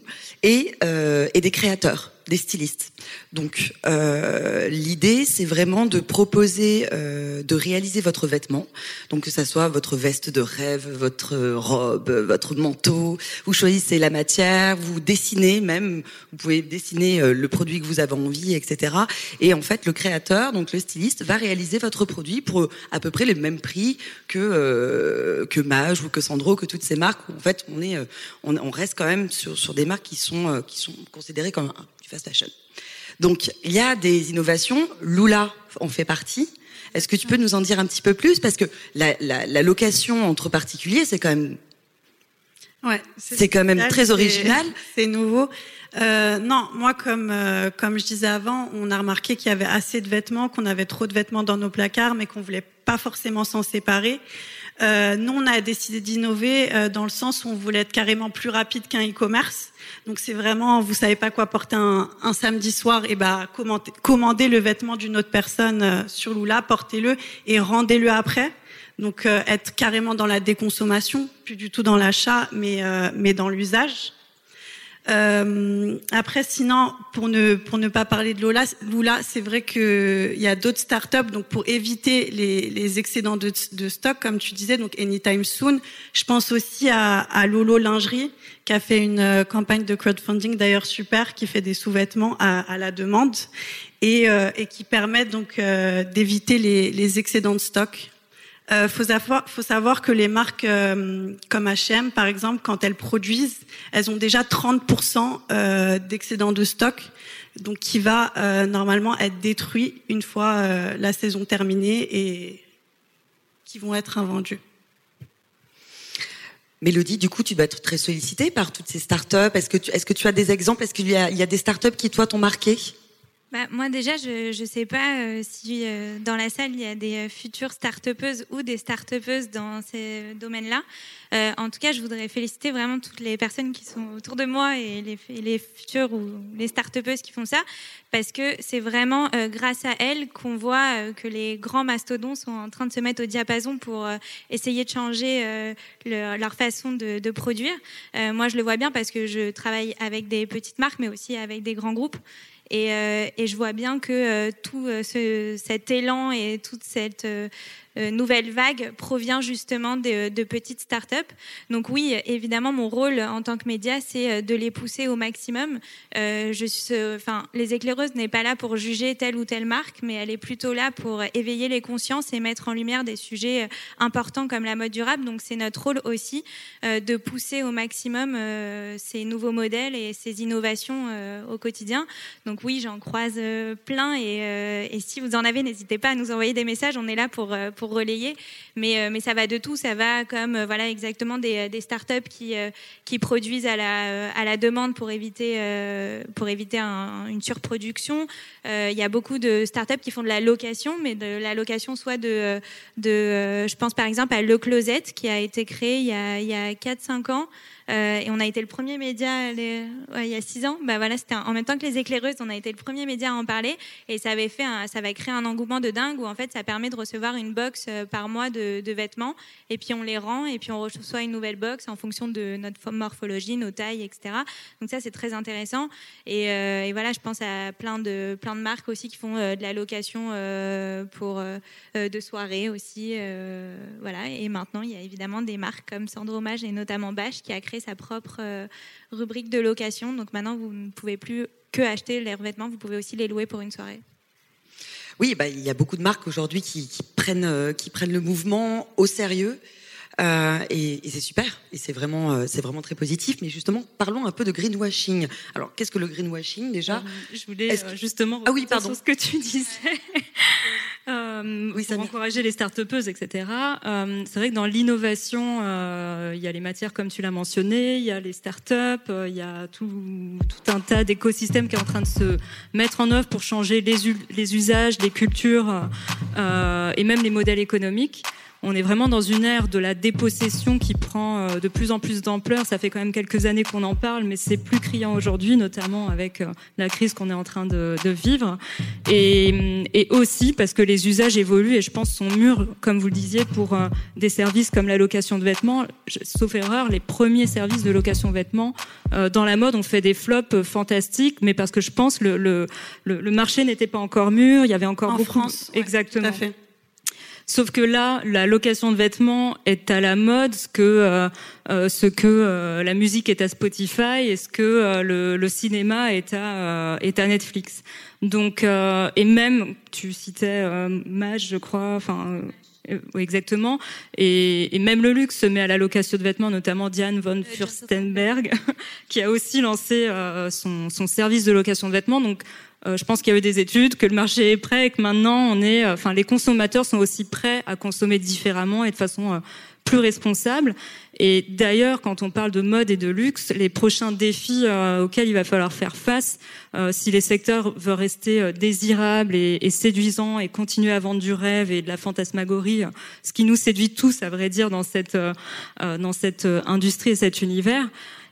et des créateurs des stylistes. Donc euh, l'idée, c'est vraiment de proposer, euh, de réaliser votre vêtement, donc que ça soit votre veste de rêve, votre robe, votre manteau. Vous choisissez la matière, vous dessinez même, vous pouvez dessiner euh, le produit que vous avez envie, etc. Et en fait, le créateur, donc le styliste, va réaliser votre produit pour à peu près le même prix que euh, que Mage ou que Sandro, que toutes ces marques. En fait, on est, on, reste quand même sur sur des marques qui sont qui sont considérées comme fast fashion. Donc, il y a des innovations. Lula en fait partie. Est-ce que tu peux nous en dire un petit peu plus? Parce que la, la, la location entre particuliers, c'est quand même, Ouais, c'est quand même très original. C'est nouveau. Euh, non, moi, comme euh, comme je disais avant, on a remarqué qu'il y avait assez de vêtements, qu'on avait trop de vêtements dans nos placards, mais qu'on voulait pas forcément s'en séparer. Euh, nous, on a décidé d'innover euh, dans le sens où on voulait être carrément plus rapide qu'un e-commerce. Donc, c'est vraiment, vous savez pas quoi porter un, un samedi soir, et ben commandez, commandez le vêtement d'une autre personne euh, sur Lula, portez-le et rendez-le après. Donc, euh, être carrément dans la déconsommation, plus du tout dans l'achat, mais euh, mais dans l'usage. Euh, après, sinon, pour ne pour ne pas parler de Lola, Lula, c'est vrai que il y a d'autres startups. Donc, pour éviter les, les excédents de, de stock, comme tu disais, donc Anytime Soon. Je pense aussi à, à Lolo Lingerie, qui a fait une euh, campagne de crowdfunding d'ailleurs super, qui fait des sous-vêtements à, à la demande et, euh, et qui permet donc euh, d'éviter les, les excédents de stock. Euh, faut savoir, que les marques euh, comme H&M, par exemple, quand elles produisent, elles ont déjà 30% euh, d'excédent de stock, donc qui va euh, normalement être détruit une fois euh, la saison terminée et qui vont être invendus. Mélodie, du coup, tu dois être très sollicitée par toutes ces startups. Est-ce que tu, as des exemples? Est-ce qu'il y a, y a des startups qui, toi, t'ont marqué? Bah, moi déjà, je ne sais pas euh, si euh, dans la salle, il y a des euh, futures start-upeuses ou des start-upeuses dans ces domaines-là. Euh, en tout cas, je voudrais féliciter vraiment toutes les personnes qui sont autour de moi et les, futures ou les start-upeuses qui font ça, parce que c'est vraiment euh, grâce à elles qu'on voit que les grands mastodons sont en train de se mettre au diapason pour essayer de changer le- leur façon de, de produire. Moi, je le vois bien parce que je travaille avec des petites marques, mais aussi avec des grands groupes. Et, euh, et je vois bien que euh, tout euh, ce, cet élan et toute cette nouvelle vague provient justement de, petites startups. Donc oui, évidemment, mon rôle en tant que média, c'est euh, de les pousser au maximum. Euh, euh, enfin, les éclaireuses n'est pas là pour juger telle ou telle marque, mais elle est plutôt là pour éveiller les consciences et mettre en lumière des sujets euh, importants comme la mode durable. Donc c'est notre rôle aussi euh, de pousser au maximum euh, ces nouveaux modèles et ces innovations euh, au quotidien. Donc oui, j'en croise euh, plein et, euh, si vous en avez, n'hésitez pas à nous envoyer des messages. On est là pour euh, pour relayer. Mais euh, mais ça va de tout. Ça va comme euh, voilà exactement des, des startups qui euh, qui produisent à la à la demande pour éviter euh, pour éviter un- une surproduction. Euh, Il y a beaucoup de startups qui font de la location, mais de la location soit de de euh, je pense par exemple à Le Closet qui a été créé il y a il y a 4-5 ans. Euh, et on a été le premier média il y a six ans. Bah voilà, c'était en même temps que les éclaireuses, on a été le premier média à en parler et ça avait fait, un- ça va créer un engouement de dingue où en fait ça permet de recevoir une box euh, par mois de, vêtements et puis on les rend et puis on reçoit une nouvelle box en fonction de notre morphologie, nos tailles, etc. Donc ça c'est très intéressant et, euh, et voilà, je pense à plein de plein de marques aussi qui font de la location pour de soirées aussi, voilà. Et maintenant il y a évidemment des marques comme Sandromage et notamment Bash qui a créé sa propre euh, rubrique de location. Donc maintenant, vous ne pouvez plus que acheter leurs vêtements, vous pouvez aussi les louer pour une soirée. Oui, bah, il y a beaucoup de marques aujourd'hui qui prennent, euh, qui prennent le mouvement au sérieux. Euh, et, et c'est super, et c'est vraiment, euh, c'est vraiment très positif. Mais justement, parlons un peu de greenwashing. Alors, qu'est-ce que le greenwashing déjà Euh, Je voulais que- justement Ah oui, pardon. sur ce que tu disais. Euh, Oui, pour encourager les start-upeuses, etc. C'est vrai que dans l'innovation, il y a les matières comme tu l'as mentionné, il y a les start-up, il y a tout, tout un tas d'écosystèmes qui est en train de se mettre en œuvre pour changer les, usages, les cultures et même les modèles économiques. On est vraiment dans une ère de la dépossession qui prend de plus en plus d'ampleur. Ça fait quand même quelques années qu'on en parle, mais c'est plus criant aujourd'hui, notamment avec la crise qu'on est en train de, de vivre. Et, et, aussi parce que les usages évoluent et je pense sont mûrs, comme vous le disiez, pour des services comme la location de vêtements. Sauf erreur, les premiers services de location de vêtements dans la mode ont fait des flops fantastiques, mais parce que je pense le, le, le marché n'était pas encore mûr, il y avait encore en beaucoup. France, exactement. Tout à fait. Sauf que là, la location de vêtements est à la mode, ce que euh, euh, ce que euh, la musique est à Spotify et ce que le, cinéma est à est à Netflix. Donc et même tu citais Mage, je crois, enfin exactement. Et, et, même le luxe se met à la location de vêtements, notamment Diane von Furstenberg, qui a aussi lancé euh, son, son, service de location de vêtements. Donc, euh, je pense qu'il y a eu des études, que le marché est prêt et que maintenant, on est, enfin, les consommateurs sont aussi prêts à consommer différemment et de façon euh, plus responsable. Et d'ailleurs, quand on parle de mode et de luxe, les prochains défis euh, auxquels il va falloir faire face, euh, si les secteurs veulent rester euh, désirables et, séduisants et continuer à vendre du rêve et de la fantasmagorie, ce qui nous séduit tous, à vrai dire, dans cette dans cette industrie et cet univers.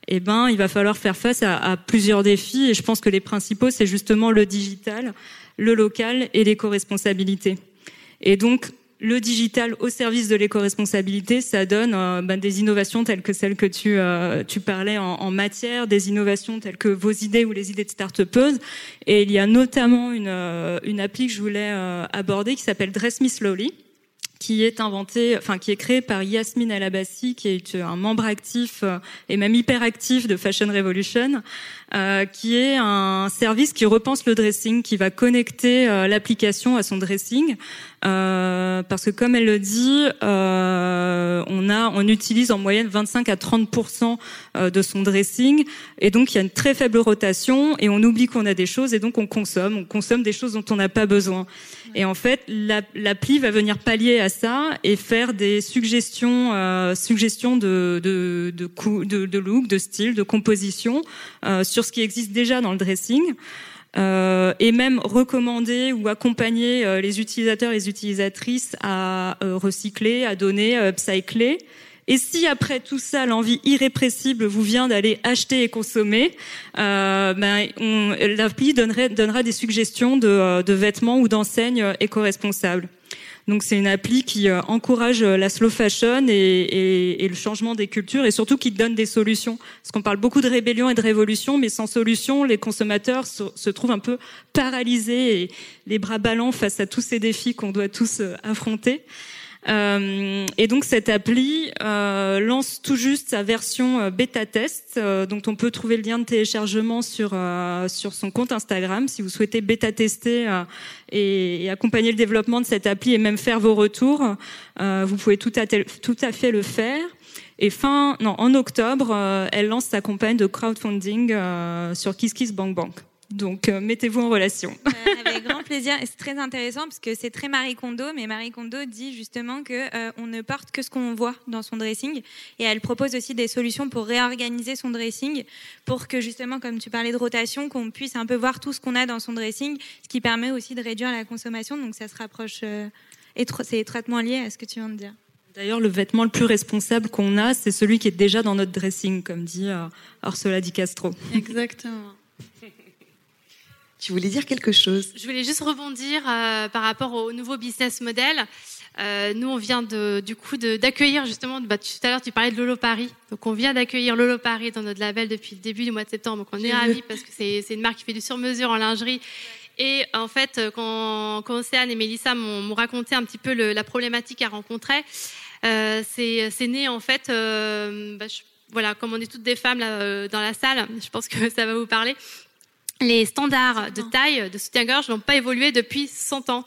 Eh ben, il va falloir faire face à, à plusieurs défis. Et je pense que les principaux, c'est justement le digital, le local et l'éco-responsabilité. Et donc, le digital au service de l'éco-responsabilité, ça donne euh, ben, des innovations telles que celles que tu, euh, tu parlais en, en, matière, des innovations telles que vos idées ou les idées de start Et il y a notamment une, euh, une appli que je voulais euh, aborder qui s'appelle Dress Me Slowly qui est inventé, enfin qui est créé par Yasmine El Abassi, qui est un membre actif et même hyper actif de Fashion Revolution, euh, qui est un service qui repense le dressing, qui va connecter euh, l'application à son dressing, euh, parce que comme elle le dit, euh, on a, on utilise en moyenne 25 à 30% euh, de son dressing, et donc il y a une très faible rotation, et on oublie qu'on a des choses, et donc on consomme, on consomme des choses dont on n'a pas besoin. Et en fait, l'appli va venir pallier à ça et faire des suggestions, suggestions de de, de, de, de look, de style, de composition euh, sur ce qui existe déjà dans le dressing. Euh, et même recommander ou accompagner euh, les utilisateurs et les utilisatrices à euh, recycler, à donner, à upcycler. Et si après tout ça, l'envie irrépressible vous vient d'aller acheter et consommer, ben, l'appli donnera des suggestions de vêtements ou d'enseignes éco-responsables. Donc c'est une appli qui euh, encourage euh, la slow fashion et, le changement des cultures et surtout qui donne des solutions. Parce qu'on parle beaucoup de rébellion et de révolution, mais sans solution, les consommateurs se, se trouvent un peu paralysés et les bras ballants face à tous ces défis qu'on doit tous euh, affronter. Euh, et donc cette appli euh, lance tout juste sa version euh, bêta test, dont on peut trouver le lien de téléchargement sur sur son compte Instagram si vous souhaitez bêta tester et, accompagner le développement de cette appli et même faire vos retours. vous pouvez tout à, tout à fait le faire. Et fin, non, en octobre, elle lance sa campagne de crowdfunding sur KissKissBankBank. Donc, euh, mettez-vous en relation. Euh, avec grand plaisir. C'est très intéressant parce que c'est très Marie Kondo, mais Marie Kondo dit justement que euh, on ne porte que ce qu'on voit dans son dressing, et elle propose aussi des solutions pour réorganiser son dressing, pour que justement, comme tu parlais de rotation, qu'on puisse un peu voir tout ce qu'on a dans son dressing, ce qui permet aussi de réduire la consommation. Donc, ça se rapproche. Euh, c'est étroitement lié à ce que tu viens de dire. D'ailleurs, le vêtement le plus responsable qu'on a, c'est celui qui est déjà dans notre dressing, comme dit euh, Ursula Di Castro. Exactement. Tu voulais dire quelque chose? Je voulais juste rebondir euh, par rapport au nouveau business model. Euh, nous, on vient de, du coup d'accueillir justement, bah, tout à l'heure tu parlais de Lolo Paris, donc on vient d'accueillir Lolo Paris dans notre label depuis le début du mois de septembre, donc on est ravis parce que c'est une marque qui fait du sur-mesure en lingerie. Et en fait, quand, quand Océane et Mélissa m'ont raconté un petit peu le, la problématique rencontraient, euh, c'est né en fait, euh, bah, je, voilà, comme on est toutes des femmes là, euh, dans la salle, je pense que ça va vous parler les standards de taille de soutien-gorge n'ont pas évolué depuis 100 ans.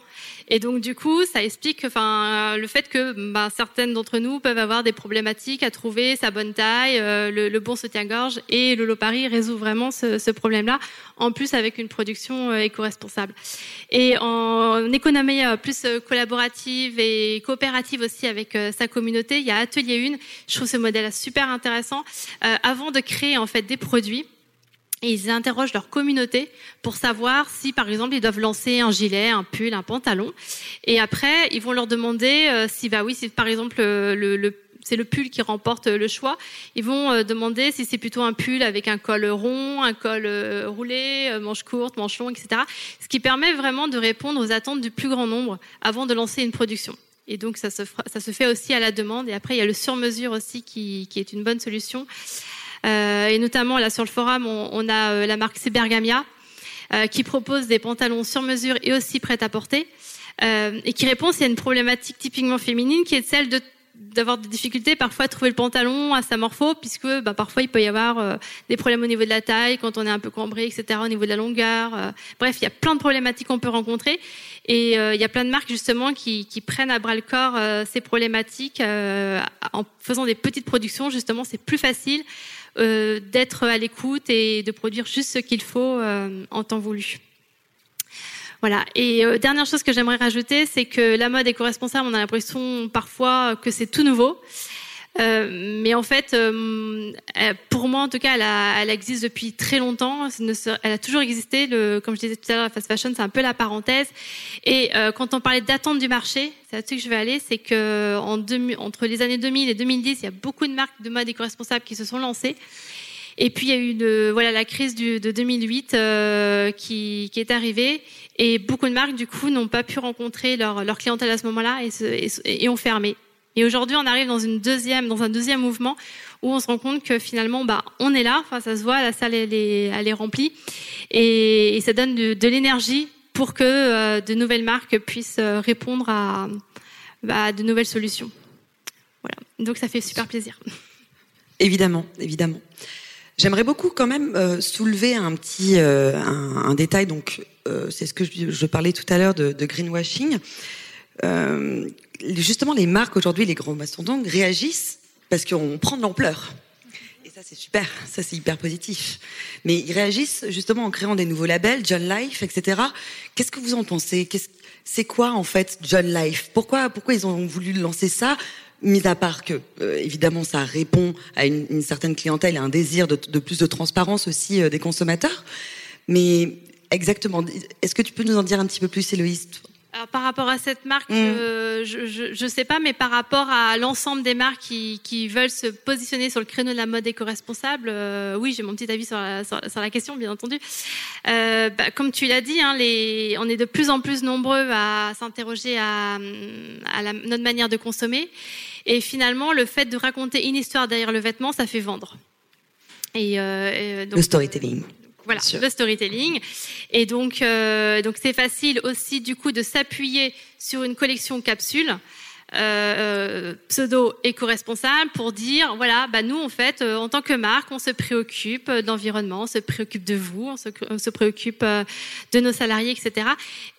Et donc du coup, ça explique enfin le fait que ben, certaines d'entre nous peuvent avoir des problématiques à trouver sa bonne taille, euh, le, le, bon soutien-gorge et le Lopari résout vraiment ce, ce problème-là, en plus avec une production euh, éco-responsable. Et en économie euh, plus collaborative et coopérative aussi avec sa communauté, il y a Atelier 1. Je trouve ce modèle super intéressant. avant de créer en fait des produits, et ils interrogent leur communauté pour savoir si, par exemple, ils doivent lancer un gilet, un pull, un pantalon. Et après, ils vont leur demander euh, si, bah oui, si par exemple le, c'est le pull qui remporte le choix. Ils vont euh, demander si c'est plutôt un pull avec un col rond, un col euh, roulé, manche courte, manche longue, etc. Ce qui permet vraiment de répondre aux attentes du plus grand nombre avant de lancer une production. Et donc ça se, ça se fait aussi à la demande. Et après, il y a le sur-mesure aussi qui, qui est une bonne solution. Euh, et notamment là sur le forum, on, a euh, la marque Cybergamia euh, qui propose des pantalons sur mesure et aussi prêts à porter et qui répond à une problématique typiquement féminine qui est celle de d'avoir des difficultés parfois à trouver le pantalon à sa morpho, puisque bah, parfois il peut y avoir des problèmes au niveau de la taille, quand on est un peu cambré, etc., au niveau de la longueur. bref, il y a plein de problématiques qu'on peut rencontrer. Et il y a plein de marques justement qui, qui prennent à bras le corps ces problématiques en faisant des petites productions. Justement, c'est plus facile. Euh, d'être à l'écoute et de produire juste ce qu'il faut euh, en temps voulu. Voilà. Et euh, dernière chose que j'aimerais rajouter, c'est que la mode éco-responsable, on a l'impression parfois que c'est tout nouveau. Euh, mais en fait, euh, pour moi, en tout cas, elle, a, elle existe depuis très longtemps. Elle a toujours existé. Le, comme je disais tout à l'heure, la fast fashion, c'est un peu la parenthèse. Et euh, quand on parlait d'attente du marché, c'est là-dessus que je vais aller, c'est que en entre les années 2000 et 2010, il y a beaucoup de marques de mode éco-responsable qui se sont lancées. Et puis il y a eu de, voilà la crise du, de 2008 euh, qui, qui, est arrivée et beaucoup de marques du coup n'ont pas pu rencontrer leur, leur clientèle à ce moment-là et, et, et ont fermé. Et aujourd'hui, on arrive dans une deuxième, dans un deuxième mouvement où on se rend compte que finalement, bah, on est là. Ça se voit, la salle est, elle est remplie, et, ça donne de, l'énergie pour que euh, de nouvelles marques puissent euh, répondre à, bah, de nouvelles solutions. Voilà. Donc, ça fait super plaisir. Évidemment, évidemment. J'aimerais beaucoup quand même euh, soulever un petit un, détail. Donc, c'est ce que je, parlais tout à l'heure de greenwashing. Justement, les marques aujourd'hui, les grands mastodontes réagissent parce qu'on prend de l'ampleur. Et ça, c'est super, ça, c'est hyper positif. Mais ils réagissent justement en créant des nouveaux labels, John Life, etc. Qu'est-ce que vous en pensez? C'est quoi, en fait, John Life? Pourquoi, pourquoi ils ont voulu lancer ça Mis à part que, euh, évidemment, ça répond à une, certaine clientèle et un désir de, de plus de transparence aussi euh, des consommateurs. Mais exactement, est-ce que tu peux nous en dire un petit peu plus, Héloïse alors, par rapport à cette marque, mmh. euh, je ne sais pas, mais par rapport à l'ensemble des marques qui, qui, veulent se positionner sur le créneau de la mode éco-responsable, euh, oui, j'ai mon petit avis sur la, sur, sur la question, bien entendu. Euh, bah, comme tu l'as dit, hein, les, on est de plus en plus nombreux à s'interroger à, à la, notre manière de consommer. Et finalement, le fait de raconter une histoire derrière le vêtement, ça fait vendre. Et, et donc, le storytelling. Voilà, le storytelling. Et donc, euh, donc c'est facile aussi du coup de s'appuyer sur une collection capsule euh, pseudo éco-responsable pour dire voilà bah nous en fait euh, en tant que marque on se préoccupe d'environnement on se préoccupe de vous on se, préoccupe euh, de nos salariés etc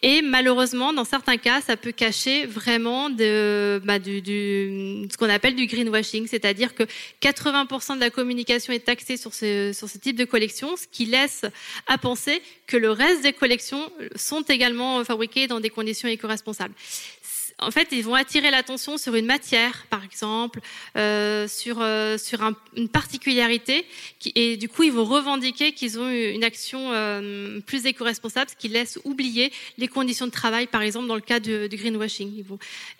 et malheureusement dans certains cas ça peut cacher vraiment de bah, du, ce qu'on appelle du greenwashing c'est-à-dire que 80% de la communication est taxée sur ce sur ce type de collection ce qui laisse à penser que le reste des collections sont également fabriquées dans des conditions éco-responsables en fait, ils vont attirer l'attention sur une matière, par exemple, euh, sur euh, sur un, une particularité, et du coup, ils vont revendiquer qu'ils ont une action euh, plus éco-responsable, ce qui laisse oublier les conditions de travail, par exemple, dans le cas du, du greenwashing.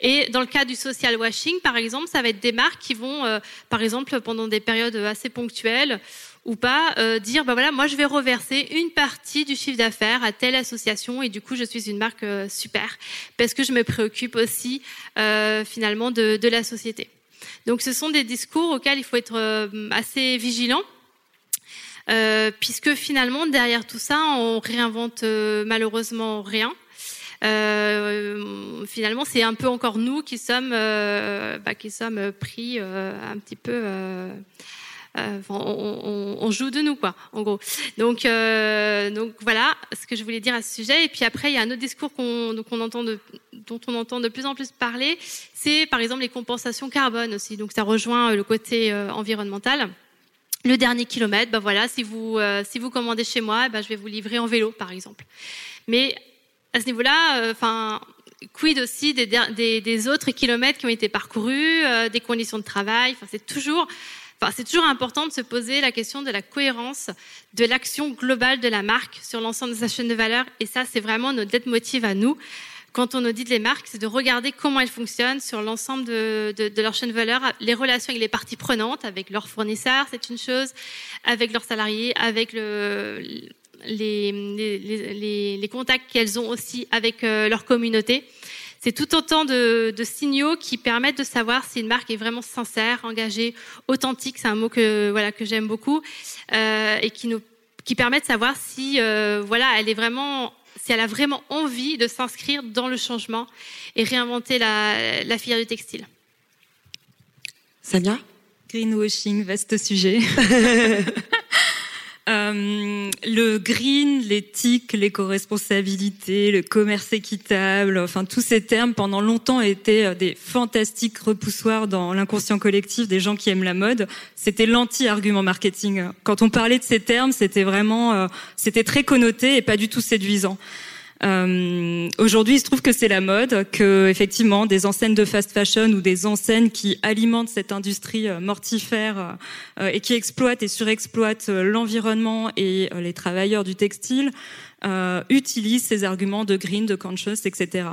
Et dans le cas du social washing, par exemple, ça va être des marques qui vont, par exemple, pendant des périodes assez ponctuelles, ou pas euh, dire bah voilà moi je vais reverser une partie du chiffre d'affaires à telle association et du coup je suis une marque euh, super parce que je me préoccupe aussi euh, finalement de, de, la société. Donc ce sont des discours auxquels il faut être euh, assez vigilant. Euh, puisque finalement derrière tout ça on réinvente malheureusement rien euh, finalement, c'est un peu encore nous qui sommes, euh, bah, qui sommes pris euh, un petit peu euh, on, joue de nous, quoi, en gros. Donc, euh, donc voilà ce que je voulais dire à ce sujet. Et puis après, il y a un autre discours qu'on entend dont on entend de plus en plus parler, c'est par exemple les compensations carbone aussi. Donc ça rejoint le côté euh, environnemental. Le dernier kilomètre, ben voilà, si vous euh, commandez chez moi, ben je vais vous livrer en vélo, par exemple. Mais à ce niveau-là, quid aussi des, autres kilomètres qui ont été parcourus, euh, des conditions de travail? C'est toujours C'est toujours important de se poser la question de la cohérence de l'action globale de la marque sur l'ensemble de sa chaîne de valeur. Et ça, c'est vraiment notre motive à nous. Quand on audite les marques, c'est de regarder comment elles fonctionnent sur l'ensemble de, leur chaîne de valeur, les relations avec les parties prenantes, avec leurs fournisseurs, c'est une chose, avec leurs salariés, avec le, les, les, les, contacts qu'elles ont aussi avec euh, leur communauté. C'est tout autant de, de, signaux qui permettent de savoir si une marque est vraiment sincère, engagée, authentique. C'est un mot que voilà que j'aime beaucoup euh, et qui nous qui permet de savoir si euh, voilà elle est vraiment si elle a vraiment envie de s'inscrire dans le changement et réinventer la, la filière du textile. Sania? Greenwashing, vaste sujet. Euh, le green, l'éthique, l'éco-responsabilité, le commerce équitable, enfin tous ces termes pendant longtemps étaient euh, des fantastiques repoussoirs dans l'inconscient collectif des gens qui aiment la mode. C'était l'anti-argument marketing. Quand on parlait de ces termes, c'était vraiment, euh, c'était très connoté et pas du tout séduisant. Euh, Aujourd'hui, il se trouve que c'est la mode, que effectivement des enseignes de fast fashion ou des enseignes qui alimentent cette industrie euh, mortifère euh, et qui exploitent et surexploitent euh, l'environnement et les travailleurs du textile euh, utilisent ces arguments de green, de conscious, etc.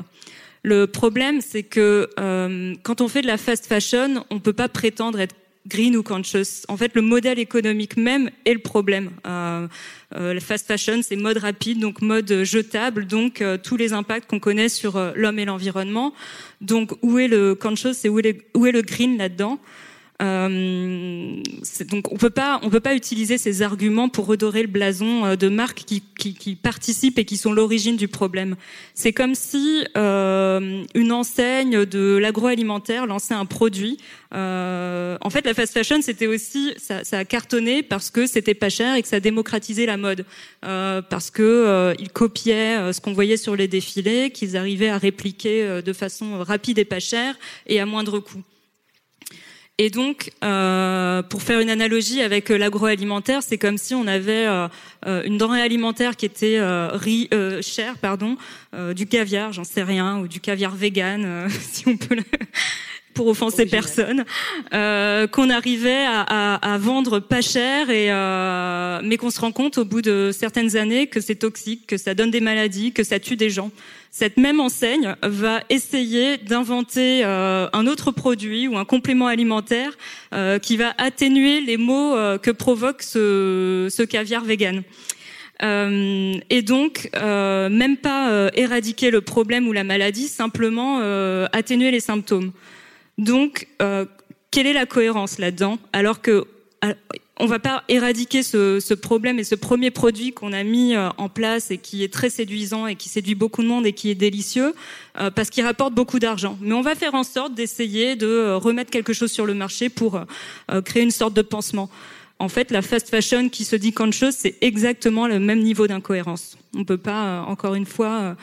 Le problème, c'est que euh, quand on fait de la fast fashion, on peut pas prétendre être green ou conscious. En fait, le modèle économique même est le problème. Euh, euh, le fast fashion, c'est mode rapide, donc mode jetable, donc euh, tous les impacts qu'on connaît sur euh, l'homme et l'environnement. Donc, où est le conscious et où est le green là-dedans? Euh, donc on peut pas on peut pas utiliser ces arguments pour redorer le blason euh, de marques qui, qui, qui participent et qui sont l'origine du problème. C'est comme si euh, une enseigne de l'agroalimentaire lançait un produit. Euh, en fait, la fast fashion, c'était aussi ça, ça, a cartonné parce que c'était pas cher et que ça démocratisait la mode, euh, parce que euh, ils copiaient ce qu'on voyait sur les défilés, qu'ils arrivaient à répliquer de façon rapide et pas chère et à moindre coût. Et donc, euh, pour faire une analogie avec euh, l'agroalimentaire, c'est comme si on avait euh, euh une denrée alimentaire qui était euh, ri, euh, chère, pardon, du caviar, j'en sais rien, ou du caviar vegan, si on peut. Le pour offenser personne, euh, qu'on arrivait à, à, à, vendre pas cher, et, euh, mais qu'on se rend compte au bout de certaines années que c'est toxique, que ça donne des maladies, que ça tue des gens. Cette même enseigne va essayer d'inventer euh, un autre produit ou un complément alimentaire euh, qui va atténuer les maux euh, que provoque ce, ce caviar vegan. Euh, et donc, euh, même pas euh, éradiquer le problème ou la maladie, simplement atténuer les symptômes. Donc, euh, quelle est la cohérence là-dedans Alors que euh, on va pas éradiquer ce, problème et ce premier produit qu'on a mis euh, en place et qui est très séduisant et qui séduit beaucoup de monde et qui est délicieux parce qu'il rapporte beaucoup d'argent. Mais on va faire en sorte d'essayer de remettre quelque chose sur le marché pour créer une sorte de pansement. En fait, la fast fashion qui se dit conscious, c'est exactement le même niveau d'incohérence. On peut pas, encore une fois,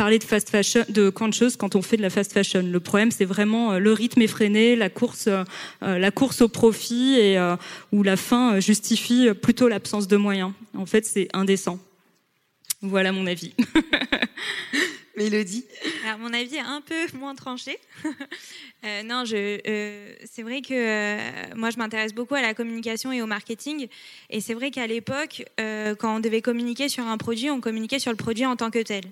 parler de fast fashion, de conscious quand on fait de la fast fashion. Le problème, c'est vraiment euh, le rythme effréné, la course, euh, euh, la course au profit et où la fin justifie plutôt l'absence de moyens. En fait, c'est indécent. Voilà mon avis. Mélodie Alors, mon avis est un peu moins tranché. euh, non, je, euh, c'est vrai que euh, moi, je m'intéresse beaucoup à la communication et au marketing. Et c'est vrai qu'à l'époque, euh, quand on devait communiquer sur un produit, on communiquait sur le produit en tant que tel.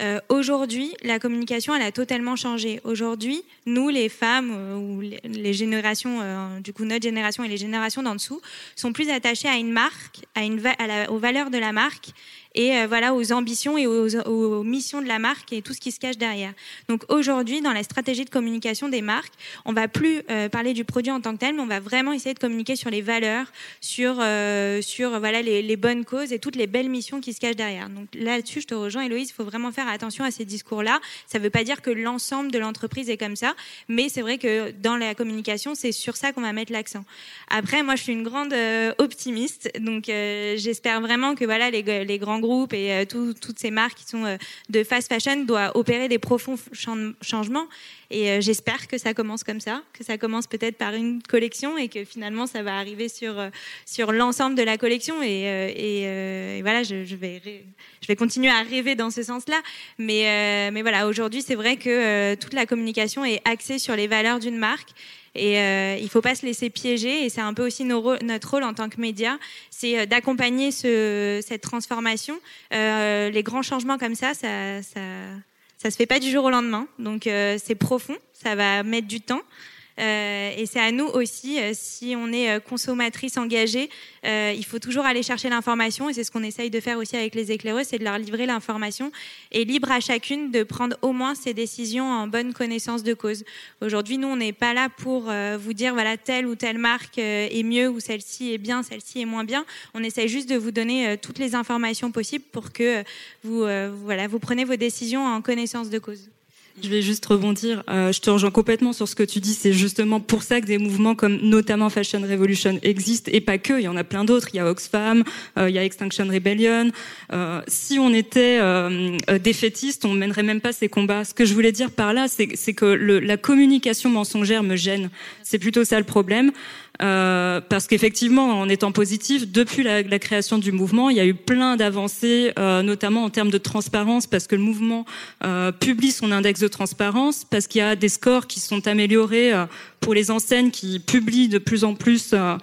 Euh, Aujourd'hui, la communication, elle a totalement changé. Aujourd'hui, nous, les femmes euh, ou les, générations, euh, du coup notre génération et les générations d'en dessous, sont plus attachées à une marque, à une aux valeurs de la marque et euh, voilà aux ambitions et aux, missions de la marque et tout ce qui se cache derrière. Donc aujourd'hui, dans la stratégie de communication des marques, on va plus euh, parler du produit en tant que tel, mais on va vraiment essayer de communiquer sur les valeurs, sur euh, sur voilà les, bonnes causes et toutes les belles missions qui se cachent derrière. Donc là-dessus, je te rejoins, Héloïse, il faut vraiment faire attention à ces discours-là. Ça ne veut pas dire que l'ensemble de l'entreprise est comme ça, mais c'est vrai que dans la communication, c'est sur ça qu'on va mettre l'accent. Après, moi, je suis une grande optimiste, donc j'espère vraiment que voilà les, les grands groupes et euh, tout, toutes ces marques qui sont euh, de fast fashion doivent opérer des profonds changements. Et euh, j'espère que ça commence comme ça, que ça commence peut-être par une collection et que finalement ça va arriver sur sur l'ensemble de la collection. Et voilà, je, je, vais je vais continuer à rêver dans ce sens-là. Mais mais voilà, aujourd'hui c'est vrai que toute la communication est axée sur les valeurs d'une marque Et euh, il ne faut pas se laisser piéger. Et c'est un peu aussi notre rôle en tant que média, c'est euh, d'accompagner ce, cette transformation. Euh, les grands changements comme ça, ça, ça, ça se fait pas du jour au lendemain. Donc c'est profond, ça va mettre du temps. Euh, et c'est à nous aussi, euh, si on est euh, consommatrice engagée, il faut toujours aller chercher l'information. Et c'est ce qu'on essaye de faire aussi avec les éclaireux, c'est de leur livrer l'information. Et libre à chacune de prendre au moins ses décisions en bonne connaissance de cause. Aujourd'hui, nous, on n'est pas là pour vous dire, voilà, telle ou telle marque est mieux ou celle-ci est bien, celle-ci est moins bien. On essaye juste de vous donner toutes les informations possibles pour que vous, voilà, vous vos décisions en connaissance de cause. Je vais juste rebondir. Euh, je te rejoins complètement sur ce que tu dis. C'est justement pour ça que des mouvements comme notamment Fashion Revolution existent et pas que. Il y en a plein d'autres. Il y a Oxfam, euh, il y a Extinction Rebellion. Euh, si on était euh, euh, défaitistes, on mènerait même pas ces combats. Ce que je voulais dire par là, c'est que le, la communication mensongère me gêne. C'est plutôt ça le problème. Euh, parce qu'effectivement, en étant positif, depuis la, création du mouvement, il y a eu plein d'avancées, euh, notamment en termes de transparence, parce que le mouvement euh, publie son index de transparence, parce qu'il y a des scores qui sont améliorés euh, pour les enseignes qui publient de plus en plus euh,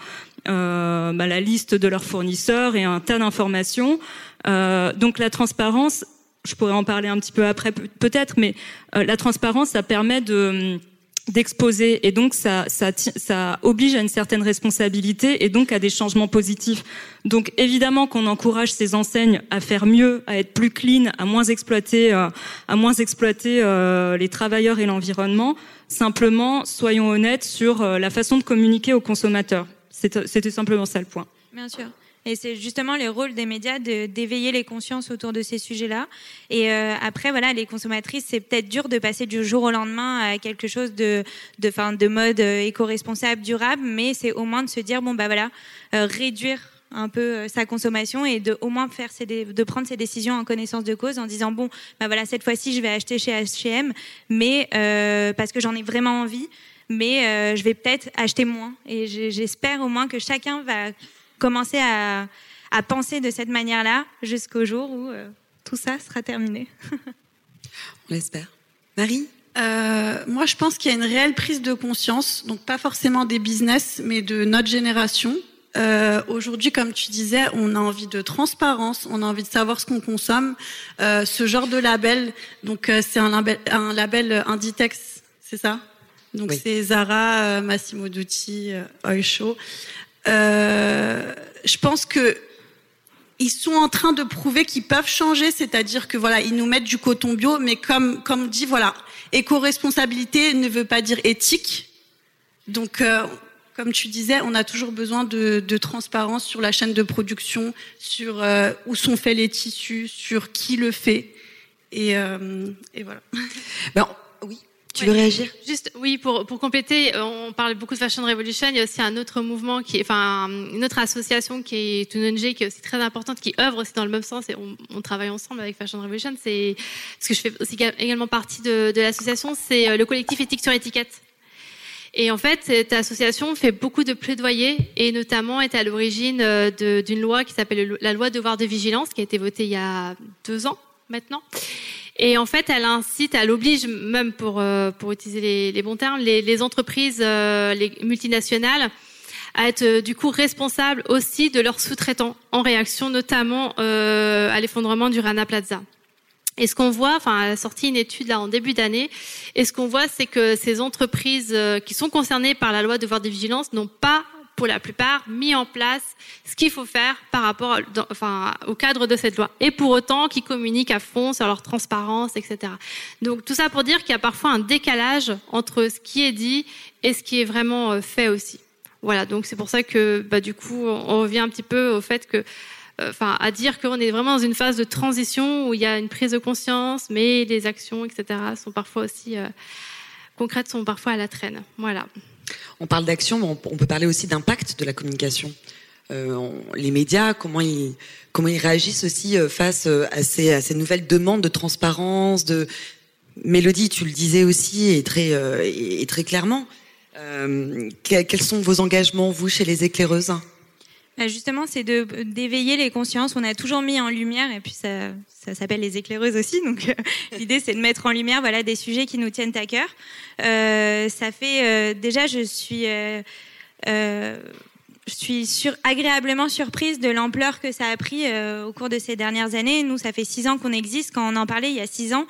bah, la liste de leurs fournisseurs et un tas d'informations. donc la transparence, je pourrais en parler un petit peu après peut-être, mais la transparence, ça permet de d'exposer et donc ça, ça, ça oblige à une certaine responsabilité et donc à des changements positifs. Donc évidemment qu'on encourage ces enseignes à faire mieux, à être plus clean, à moins exploiter, euh, à moins exploiter euh, les travailleurs et l'environnement. Simplement, soyons honnêtes sur euh, la façon de communiquer aux consommateurs. C'était simplement ça le point. Bien sûr. Et c'est justement le rôle des médias d'éveiller les consciences autour de ces sujets-là. Et euh, après, voilà, les consommatrices, c'est peut-être dur de passer du jour au lendemain à quelque chose de, de, fin, de mode euh, éco-responsable, durable, mais c'est au moins de se dire, bon, bah voilà, euh, réduire un peu sa consommation et de au moins faire de prendre ses décisions en connaissance de cause en disant bon bah voilà cette fois-ci je vais acheter chez H&M mais parce que j'en ai vraiment envie mais je vais peut-être acheter moins et j'espère au moins que chacun va commencer à, à penser de cette manière-là jusqu'au jour où euh, tout ça sera terminé. On l'espère. Marie euh, moi, je pense qu'il y a une réelle prise de conscience, donc pas forcément des business, mais de notre génération. Euh, Aujourd'hui, comme tu disais, on a envie de transparence, on a envie de savoir ce qu'on consomme. Euh, ce genre de label, donc euh, c'est un label, un label Inditex, c'est ça? Donc oui. c'est Zara, Massimo Dutti, Oil Show. Euh, je pense que ils sont en train de prouver qu'ils peuvent changer, c'est-à-dire que voilà, ils nous mettent du coton bio, mais comme comme dit voilà, éco-responsabilité ne veut pas dire éthique. Donc euh, comme tu disais, on a toujours besoin de, de, transparence sur la chaîne de production, sur euh, où sont faits les tissus, sur qui le fait. Et, euh, et voilà. Ben, oui, tu veux réagir? Juste, oui, pour, pour compléter, on parle beaucoup de Fashion Revolution. Il y a aussi un autre mouvement qui enfin, une autre association qui est Tunonje, qui est aussi très importante, qui œuvre aussi dans le même sens et on, travaille ensemble avec Fashion Revolution. C'est, parce que je fais aussi également partie de, l'association, c'est le collectif éthique sur étiquette. Et en fait, cette association fait beaucoup de plaidoyer et notamment est à l'origine d'une loi qui s'appelle la loi devoir de vigilance, qui a été votée il y a deux ans maintenant. Et en fait, elle incite, elle oblige même pour euh, pour utiliser les, les, bons termes, les, les entreprises, euh, les multinationales à être euh, du coup responsables aussi de leurs sous-traitants en réaction notamment euh, à l'effondrement du Rana Plaza. Et ce qu'on voit, enfin, elle a sorti une étude là en début d'année, et ce qu'on voit, c'est que ces entreprises qui sont concernées par la loi de devoir de vigilance n'ont pas pour la plupart, mis en place ce qu'il faut faire par rapport enfin, au cadre de cette loi. Et pour autant, qui communiquent à fond sur leur transparence, etc. Donc tout ça pour dire qu'il y a parfois un décalage entre ce qui est dit et ce qui est vraiment fait aussi. Voilà, donc c'est pour ça que bah, du coup, on revient un petit peu au fait que enfin, à dire qu'on est vraiment dans une phase de transition où il y a une prise de conscience, mais les actions, etc., sont parfois aussi euh, concrètes, sont parfois à la traîne. Voilà. On parle d'action, mais on peut parler aussi d'impact de la communication. Euh, les médias, comment ils, comment ils réagissent aussi face à ces, à ces nouvelles demandes de transparence, de Mélodie, tu le disais aussi et très, euh, et très clairement. Euh, quels sont vos engagements, vous, chez les éclaireuses? Justement, c'est d'éveiller les consciences. On a toujours mis en lumière, et puis ça, ça s'appelle les éclaireuses aussi. Donc l'idée, c'est de mettre en lumière, voilà, des sujets qui nous tiennent à cœur. Euh, ça fait euh, déjà, je suis euh, je suis sur, agréablement surprise de l'ampleur que ça a pris au cours de ces dernières années. Nous, ça fait six ans qu'on existe. Quand on en parlait il y a six ans,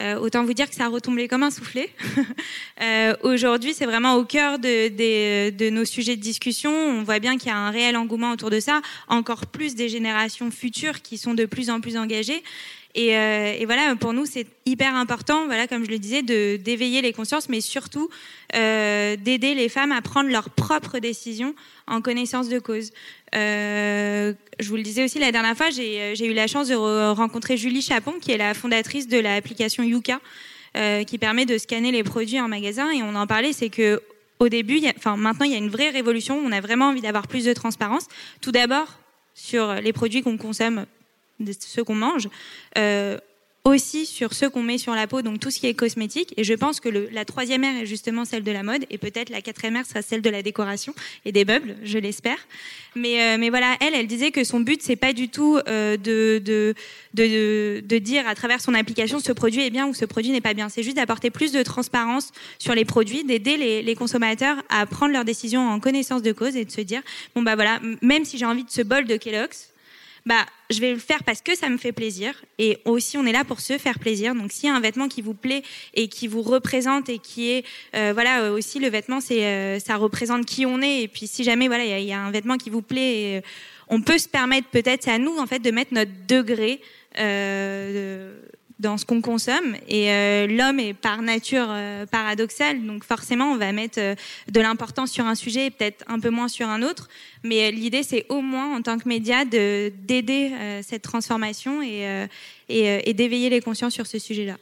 euh, autant vous dire que ça a retombé comme un soufflet. euh, Aujourd'hui, c'est vraiment au cœur de, de, de, nos sujets de discussion. On voit bien qu'il y a un réel engouement autour de ça, encore plus des générations futures qui sont de plus en plus engagées. Et, euh, et, voilà, pour nous, c'est hyper important, voilà, comme je le disais, de d'éveiller les consciences, mais surtout euh, d'aider les femmes à prendre leurs propres décisions en connaissance de cause. Euh, je vous le disais aussi la dernière fois, j'ai euh, eu la chance de rencontrer Julie Chapon, qui est la fondatrice de l'application Yuka, euh, qui permet de scanner les produits en magasin. Et on en parlait, c'est que au début, y a, enfin maintenant, il y a une vraie révolution. On a vraiment envie d'avoir plus de transparence. Tout d'abord sur les produits qu'on consomme ceux qu'on mange, euh, aussi sur ceux qu'on met sur la peau, donc tout ce qui est cosmétique. Et je pense que la troisième ère est justement celle de la mode, et peut-être la quatrième ère sera celle de la décoration et des meubles, je l'espère. Mais, euh, voilà, elle, elle disait que son but, c'est pas du tout euh, de, dire à travers son application ce produit est bien ou ce produit n'est pas bien. C'est juste d'apporter plus de transparence sur les produits, d'aider les, les consommateurs à prendre leurs décisions en connaissance de cause et de se dire bon bah voilà, même si j'ai envie de ce bol de Kellogg's, bah, je vais le faire parce que ça me fait plaisir. Et aussi, on est là pour se faire plaisir. Donc, s'il y a un vêtement qui vous plaît et qui vous représente et qui est, euh, voilà, euh, aussi le vêtement, c'est, euh, ça représente qui on est. Et puis, si jamais, voilà, il y, a un vêtement qui vous plaît, et, on peut se permettre peut-être, c'est à nous en fait de mettre notre degré. Euh, dans ce qu'on consomme. Et euh, l'homme est par nature euh, paradoxal, donc forcément on va mettre euh, de l'importance sur un sujet et peut-être un peu moins sur un autre. Mais l'idée c'est au moins en tant que média de d'aider cette transformation et, et, et d'éveiller les consciences sur ce sujet-là.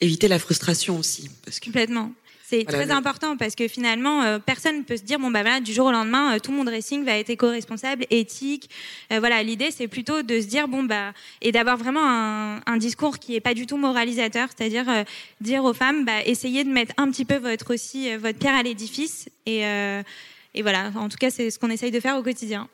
Éviter la frustration aussi. Parce que... Complètement. C'est voilà, très le... important parce que finalement, euh, personne ne peut se dire bon bah voilà, du jour au lendemain, euh, tout mon dressing va être éco-responsable, éthique. Euh, voilà, l'idée c'est plutôt de se dire bon bah et d'avoir vraiment un, un, discours qui est pas du tout moralisateur, c'est-à-dire dire aux femmes bah essayez de mettre un petit peu votre aussi votre pierre à l'édifice et et voilà. En tout cas, c'est ce qu'on essaye de faire au quotidien.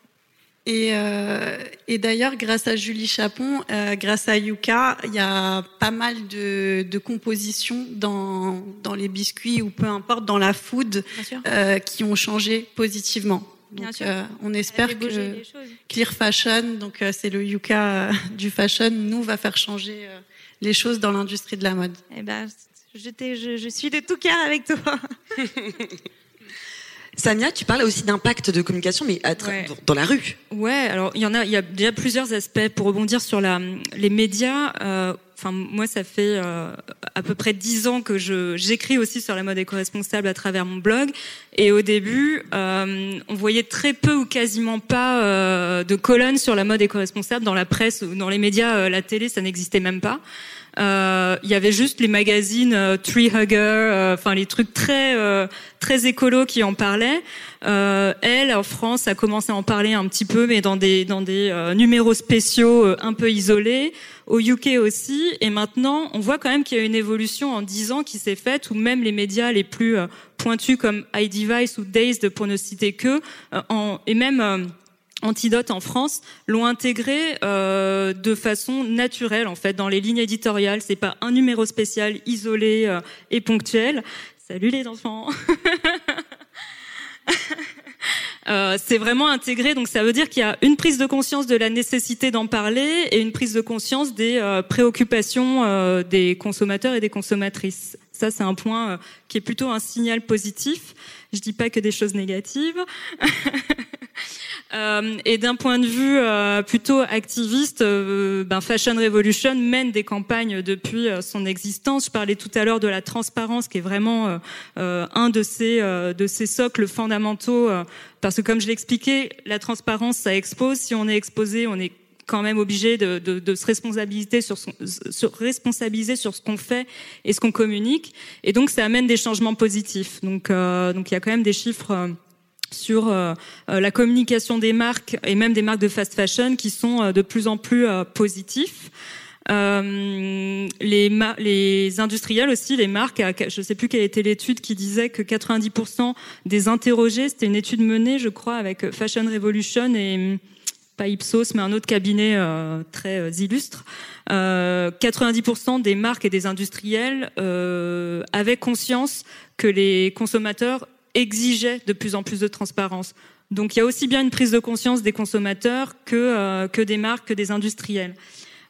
Et, euh, et d'ailleurs, grâce à Julie Chapon, euh, grâce à Yuka, il y a pas mal de, de compositions dans, dans les biscuits ou peu importe dans la food euh, qui ont changé positivement. Donc, euh, on espère que Clear Fashion, donc euh, c'est le Yuka du fashion, nous va faire changer les choses dans l'industrie de la mode. Eh ben, je, je, je suis de tout cœur avec toi. Samia, tu parles aussi d'impact de communication, mais à ouais. dans la rue. Ouais, alors il y en a, il y a déjà plusieurs aspects pour rebondir sur la, les médias. Euh, enfin, moi, ça fait euh, à peu près dix ans que je j'écris aussi sur la mode éco-responsable à travers mon blog. Et au début, euh, on voyait très peu ou quasiment pas euh, de colonnes sur la mode éco-responsable dans la presse ou dans les médias, euh, la télé, ça n'existait même pas. Euh, il y avait juste les magazines euh, Tree Hugger, euh, enfin les trucs très très écolos qui en parlaient. Elle, en France, a commencé à en parler un petit peu, mais dans des dans des numéros spéciaux un peu isolés. Au UK aussi, et maintenant, on voit quand même qu'il y a une évolution en dix ans qui s'est faite, où même les médias les plus pointus comme iDevice ou Dazed, pour ne citer que, et même Antidote en France l'ont intégré euh, de façon naturelle en fait dans les lignes éditoriales. C'est pas un numéro spécial isolé euh, et ponctuel. Salut les enfants. Euh, c'est vraiment intégré, donc ça veut dire qu'il y a une prise de conscience de la nécessité d'en parler et une prise de conscience des euh, préoccupations euh, des consommateurs et des consommatrices. Ça, c'est un point qui est plutôt un signal positif. Je dis pas que des choses négatives. Euh, et d'un point de vue euh, plutôt activiste, euh, ben Fashion Revolution mène des campagnes depuis son existence. Je parlais tout à l'heure de la transparence, qui est vraiment un de ces de ces socles fondamentaux, parce que comme je l'expliquais, la transparence ça expose. Si on est exposé, on est quand même obligé de, de, de se responsabiliser sur, son, se responsabiliser sur ce qu'on fait et ce qu'on communique. Et donc, ça amène des changements positifs. Donc, euh, donc il y a quand même des chiffres. Euh, sur euh, la communication des marques et même des marques de fast fashion qui sont euh, de plus en plus euh, positifs. Euh, les, les industriels aussi, les marques, je ne sais plus quelle était l'étude qui disait que 90% des interrogés, c'était une étude menée, je crois, avec Fashion Revolution et pas Ipsos, mais un autre cabinet euh, très euh, illustre. 90% des marques et des industriels avaient conscience que les consommateurs exigeaient de plus en plus de transparence. Donc il y a aussi bien une prise de conscience des consommateurs que, que des marques, que des industriels.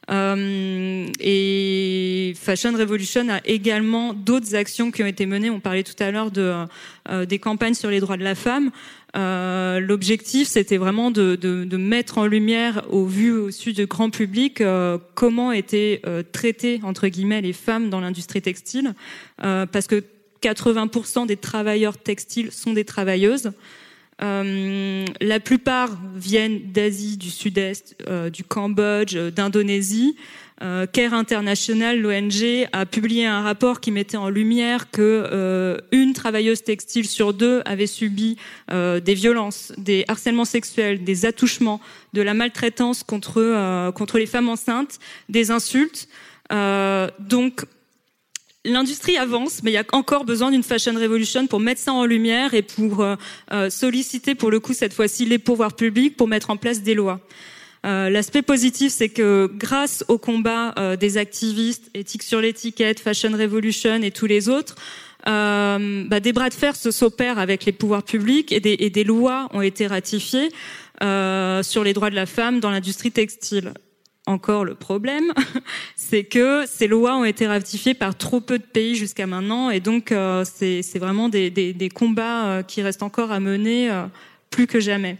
Euh, et Fashion Revolution a également d'autres actions qui ont été menées. On parlait tout à l'heure de, euh, des campagnes sur les droits de la femme. Euh, L'objectif, c'était vraiment de, de, de, mettre en lumière, au vu au sud du grand public, euh, comment étaient euh, traitées entre guillemets les femmes dans l'industrie textile, parce que 80% des travailleurs textiles sont des travailleuses. Euh, la plupart viennent d'Asie, du Sud-Est, euh, du Cambodge, euh, d'Indonésie. Care International, l'ONG, a publié un rapport qui mettait en lumière que une travailleuse textile sur deux avait subi des violences, des harcèlements sexuels, des attouchements, de la maltraitance contre contre les femmes enceintes, des insultes. donc l'industrie avance, mais il y a encore besoin d'une fashion revolution pour mettre ça en lumière et pour euh, euh, solliciter, pour le coup, cette fois-ci, les pouvoirs publics pour mettre en place des lois. Euh, L'aspect positif, c'est que grâce au combat des activistes, éthique sur l'étiquette, Fashion Revolution et tous les autres, bah, des bras de fer se s'opèrent avec les pouvoirs publics et des lois ont été ratifiées sur les droits de la femme dans l'industrie textile encore le problème, c'est que ces lois ont été ratifiées par trop peu de pays jusqu'à maintenant, et donc euh, c'est vraiment des, combats euh, qui restent encore à mener euh, plus que jamais.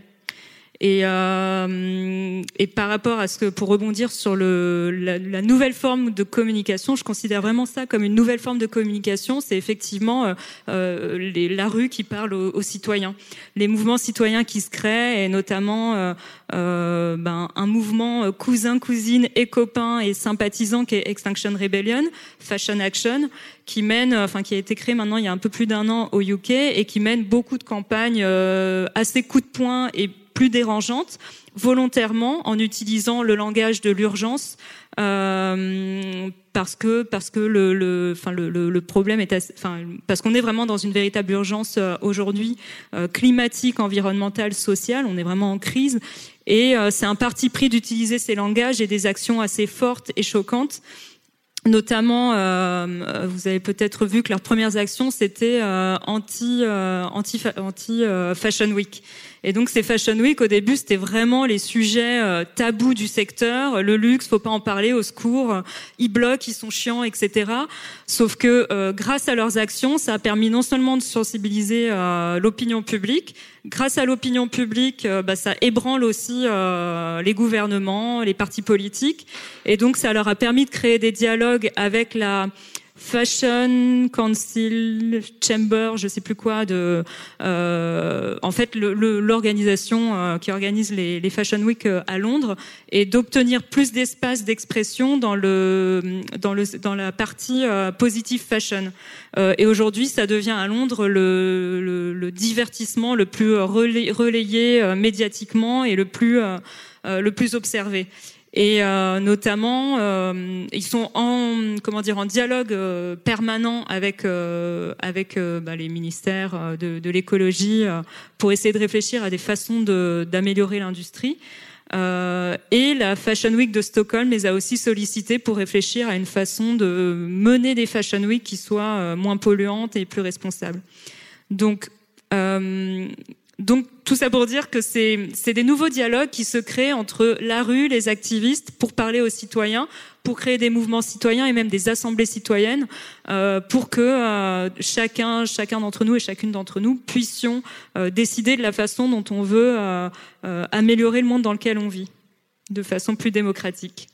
Et, euh, et par rapport à ce que, pour rebondir sur le, la, la, nouvelle forme de communication, je considère vraiment ça comme une nouvelle forme de communication. C'est effectivement euh, euh les, la rue qui parle aux, aux, citoyens, les mouvements citoyens qui se créent, et notamment euh, euh ben, un mouvement cousin, cousine et copain et sympathisant qui est Extinction Rebellion, Fashion Action, qui mène, enfin qui a été créé maintenant il y a un peu plus d'un an au UK et qui mène beaucoup de campagnes euh, assez coup de poing et plus dérangeante, volontairement en utilisant le langage de l'urgence. Euh, parce que parce que le, le, enfin le, le, problème est enfin parce qu'on est vraiment dans une véritable urgence euh, aujourd'hui euh, climatique, environnementale, sociale. On est vraiment en crise et c'est un parti pris d'utiliser ces langages et des actions assez fortes et choquantes Notamment, vous avez peut-être vu que leurs premières actions c'était anti anti anti Fashion Week. Et donc ces Fashion Week. Au début c'était vraiment les sujets euh, tabous du secteur, le luxe, faut pas en parler, au secours, ils bloquent, ils sont chiants, etc. Sauf que grâce à leurs actions, ça a permis non seulement de sensibiliser l'opinion publique, grâce à l'opinion publique, bah, ça ébranle aussi les gouvernements, les partis politiques, et donc ça leur a permis de créer des dialogues avec la Fashion Council Chamber, je sais plus quoi, de, euh, en fait, l'organisation euh, qui organise les, les, Fashion Week euh, à Londres, et d'obtenir plus d'espace d'expression dans le, dans le, dans la partie euh, positive fashion. Euh, et aujourd'hui, ça devient à Londres le, le, le divertissement le plus relayé médiatiquement et le plus, le plus observé et euh, notamment euh, ils sont en comment dire en dialogue euh, permanent avec euh, avec euh, bah, les ministères de, de l'écologie pour essayer de réfléchir à des façons d'améliorer l'industrie. et la Fashion Week de Stockholm les a aussi sollicités pour réfléchir à une façon de mener des Fashion Week qui soient moins polluantes et plus responsables. Donc donc tout ça pour dire que c'est des nouveaux dialogues qui se créent entre la rue, les activistes, pour parler aux citoyens, pour créer des mouvements citoyens et même des assemblées citoyennes, euh, pour que euh, chacun, chacun d'entre nous et chacune d'entre nous puissions euh, décider de la façon dont on veut améliorer le monde dans lequel on vit, de façon plus démocratique.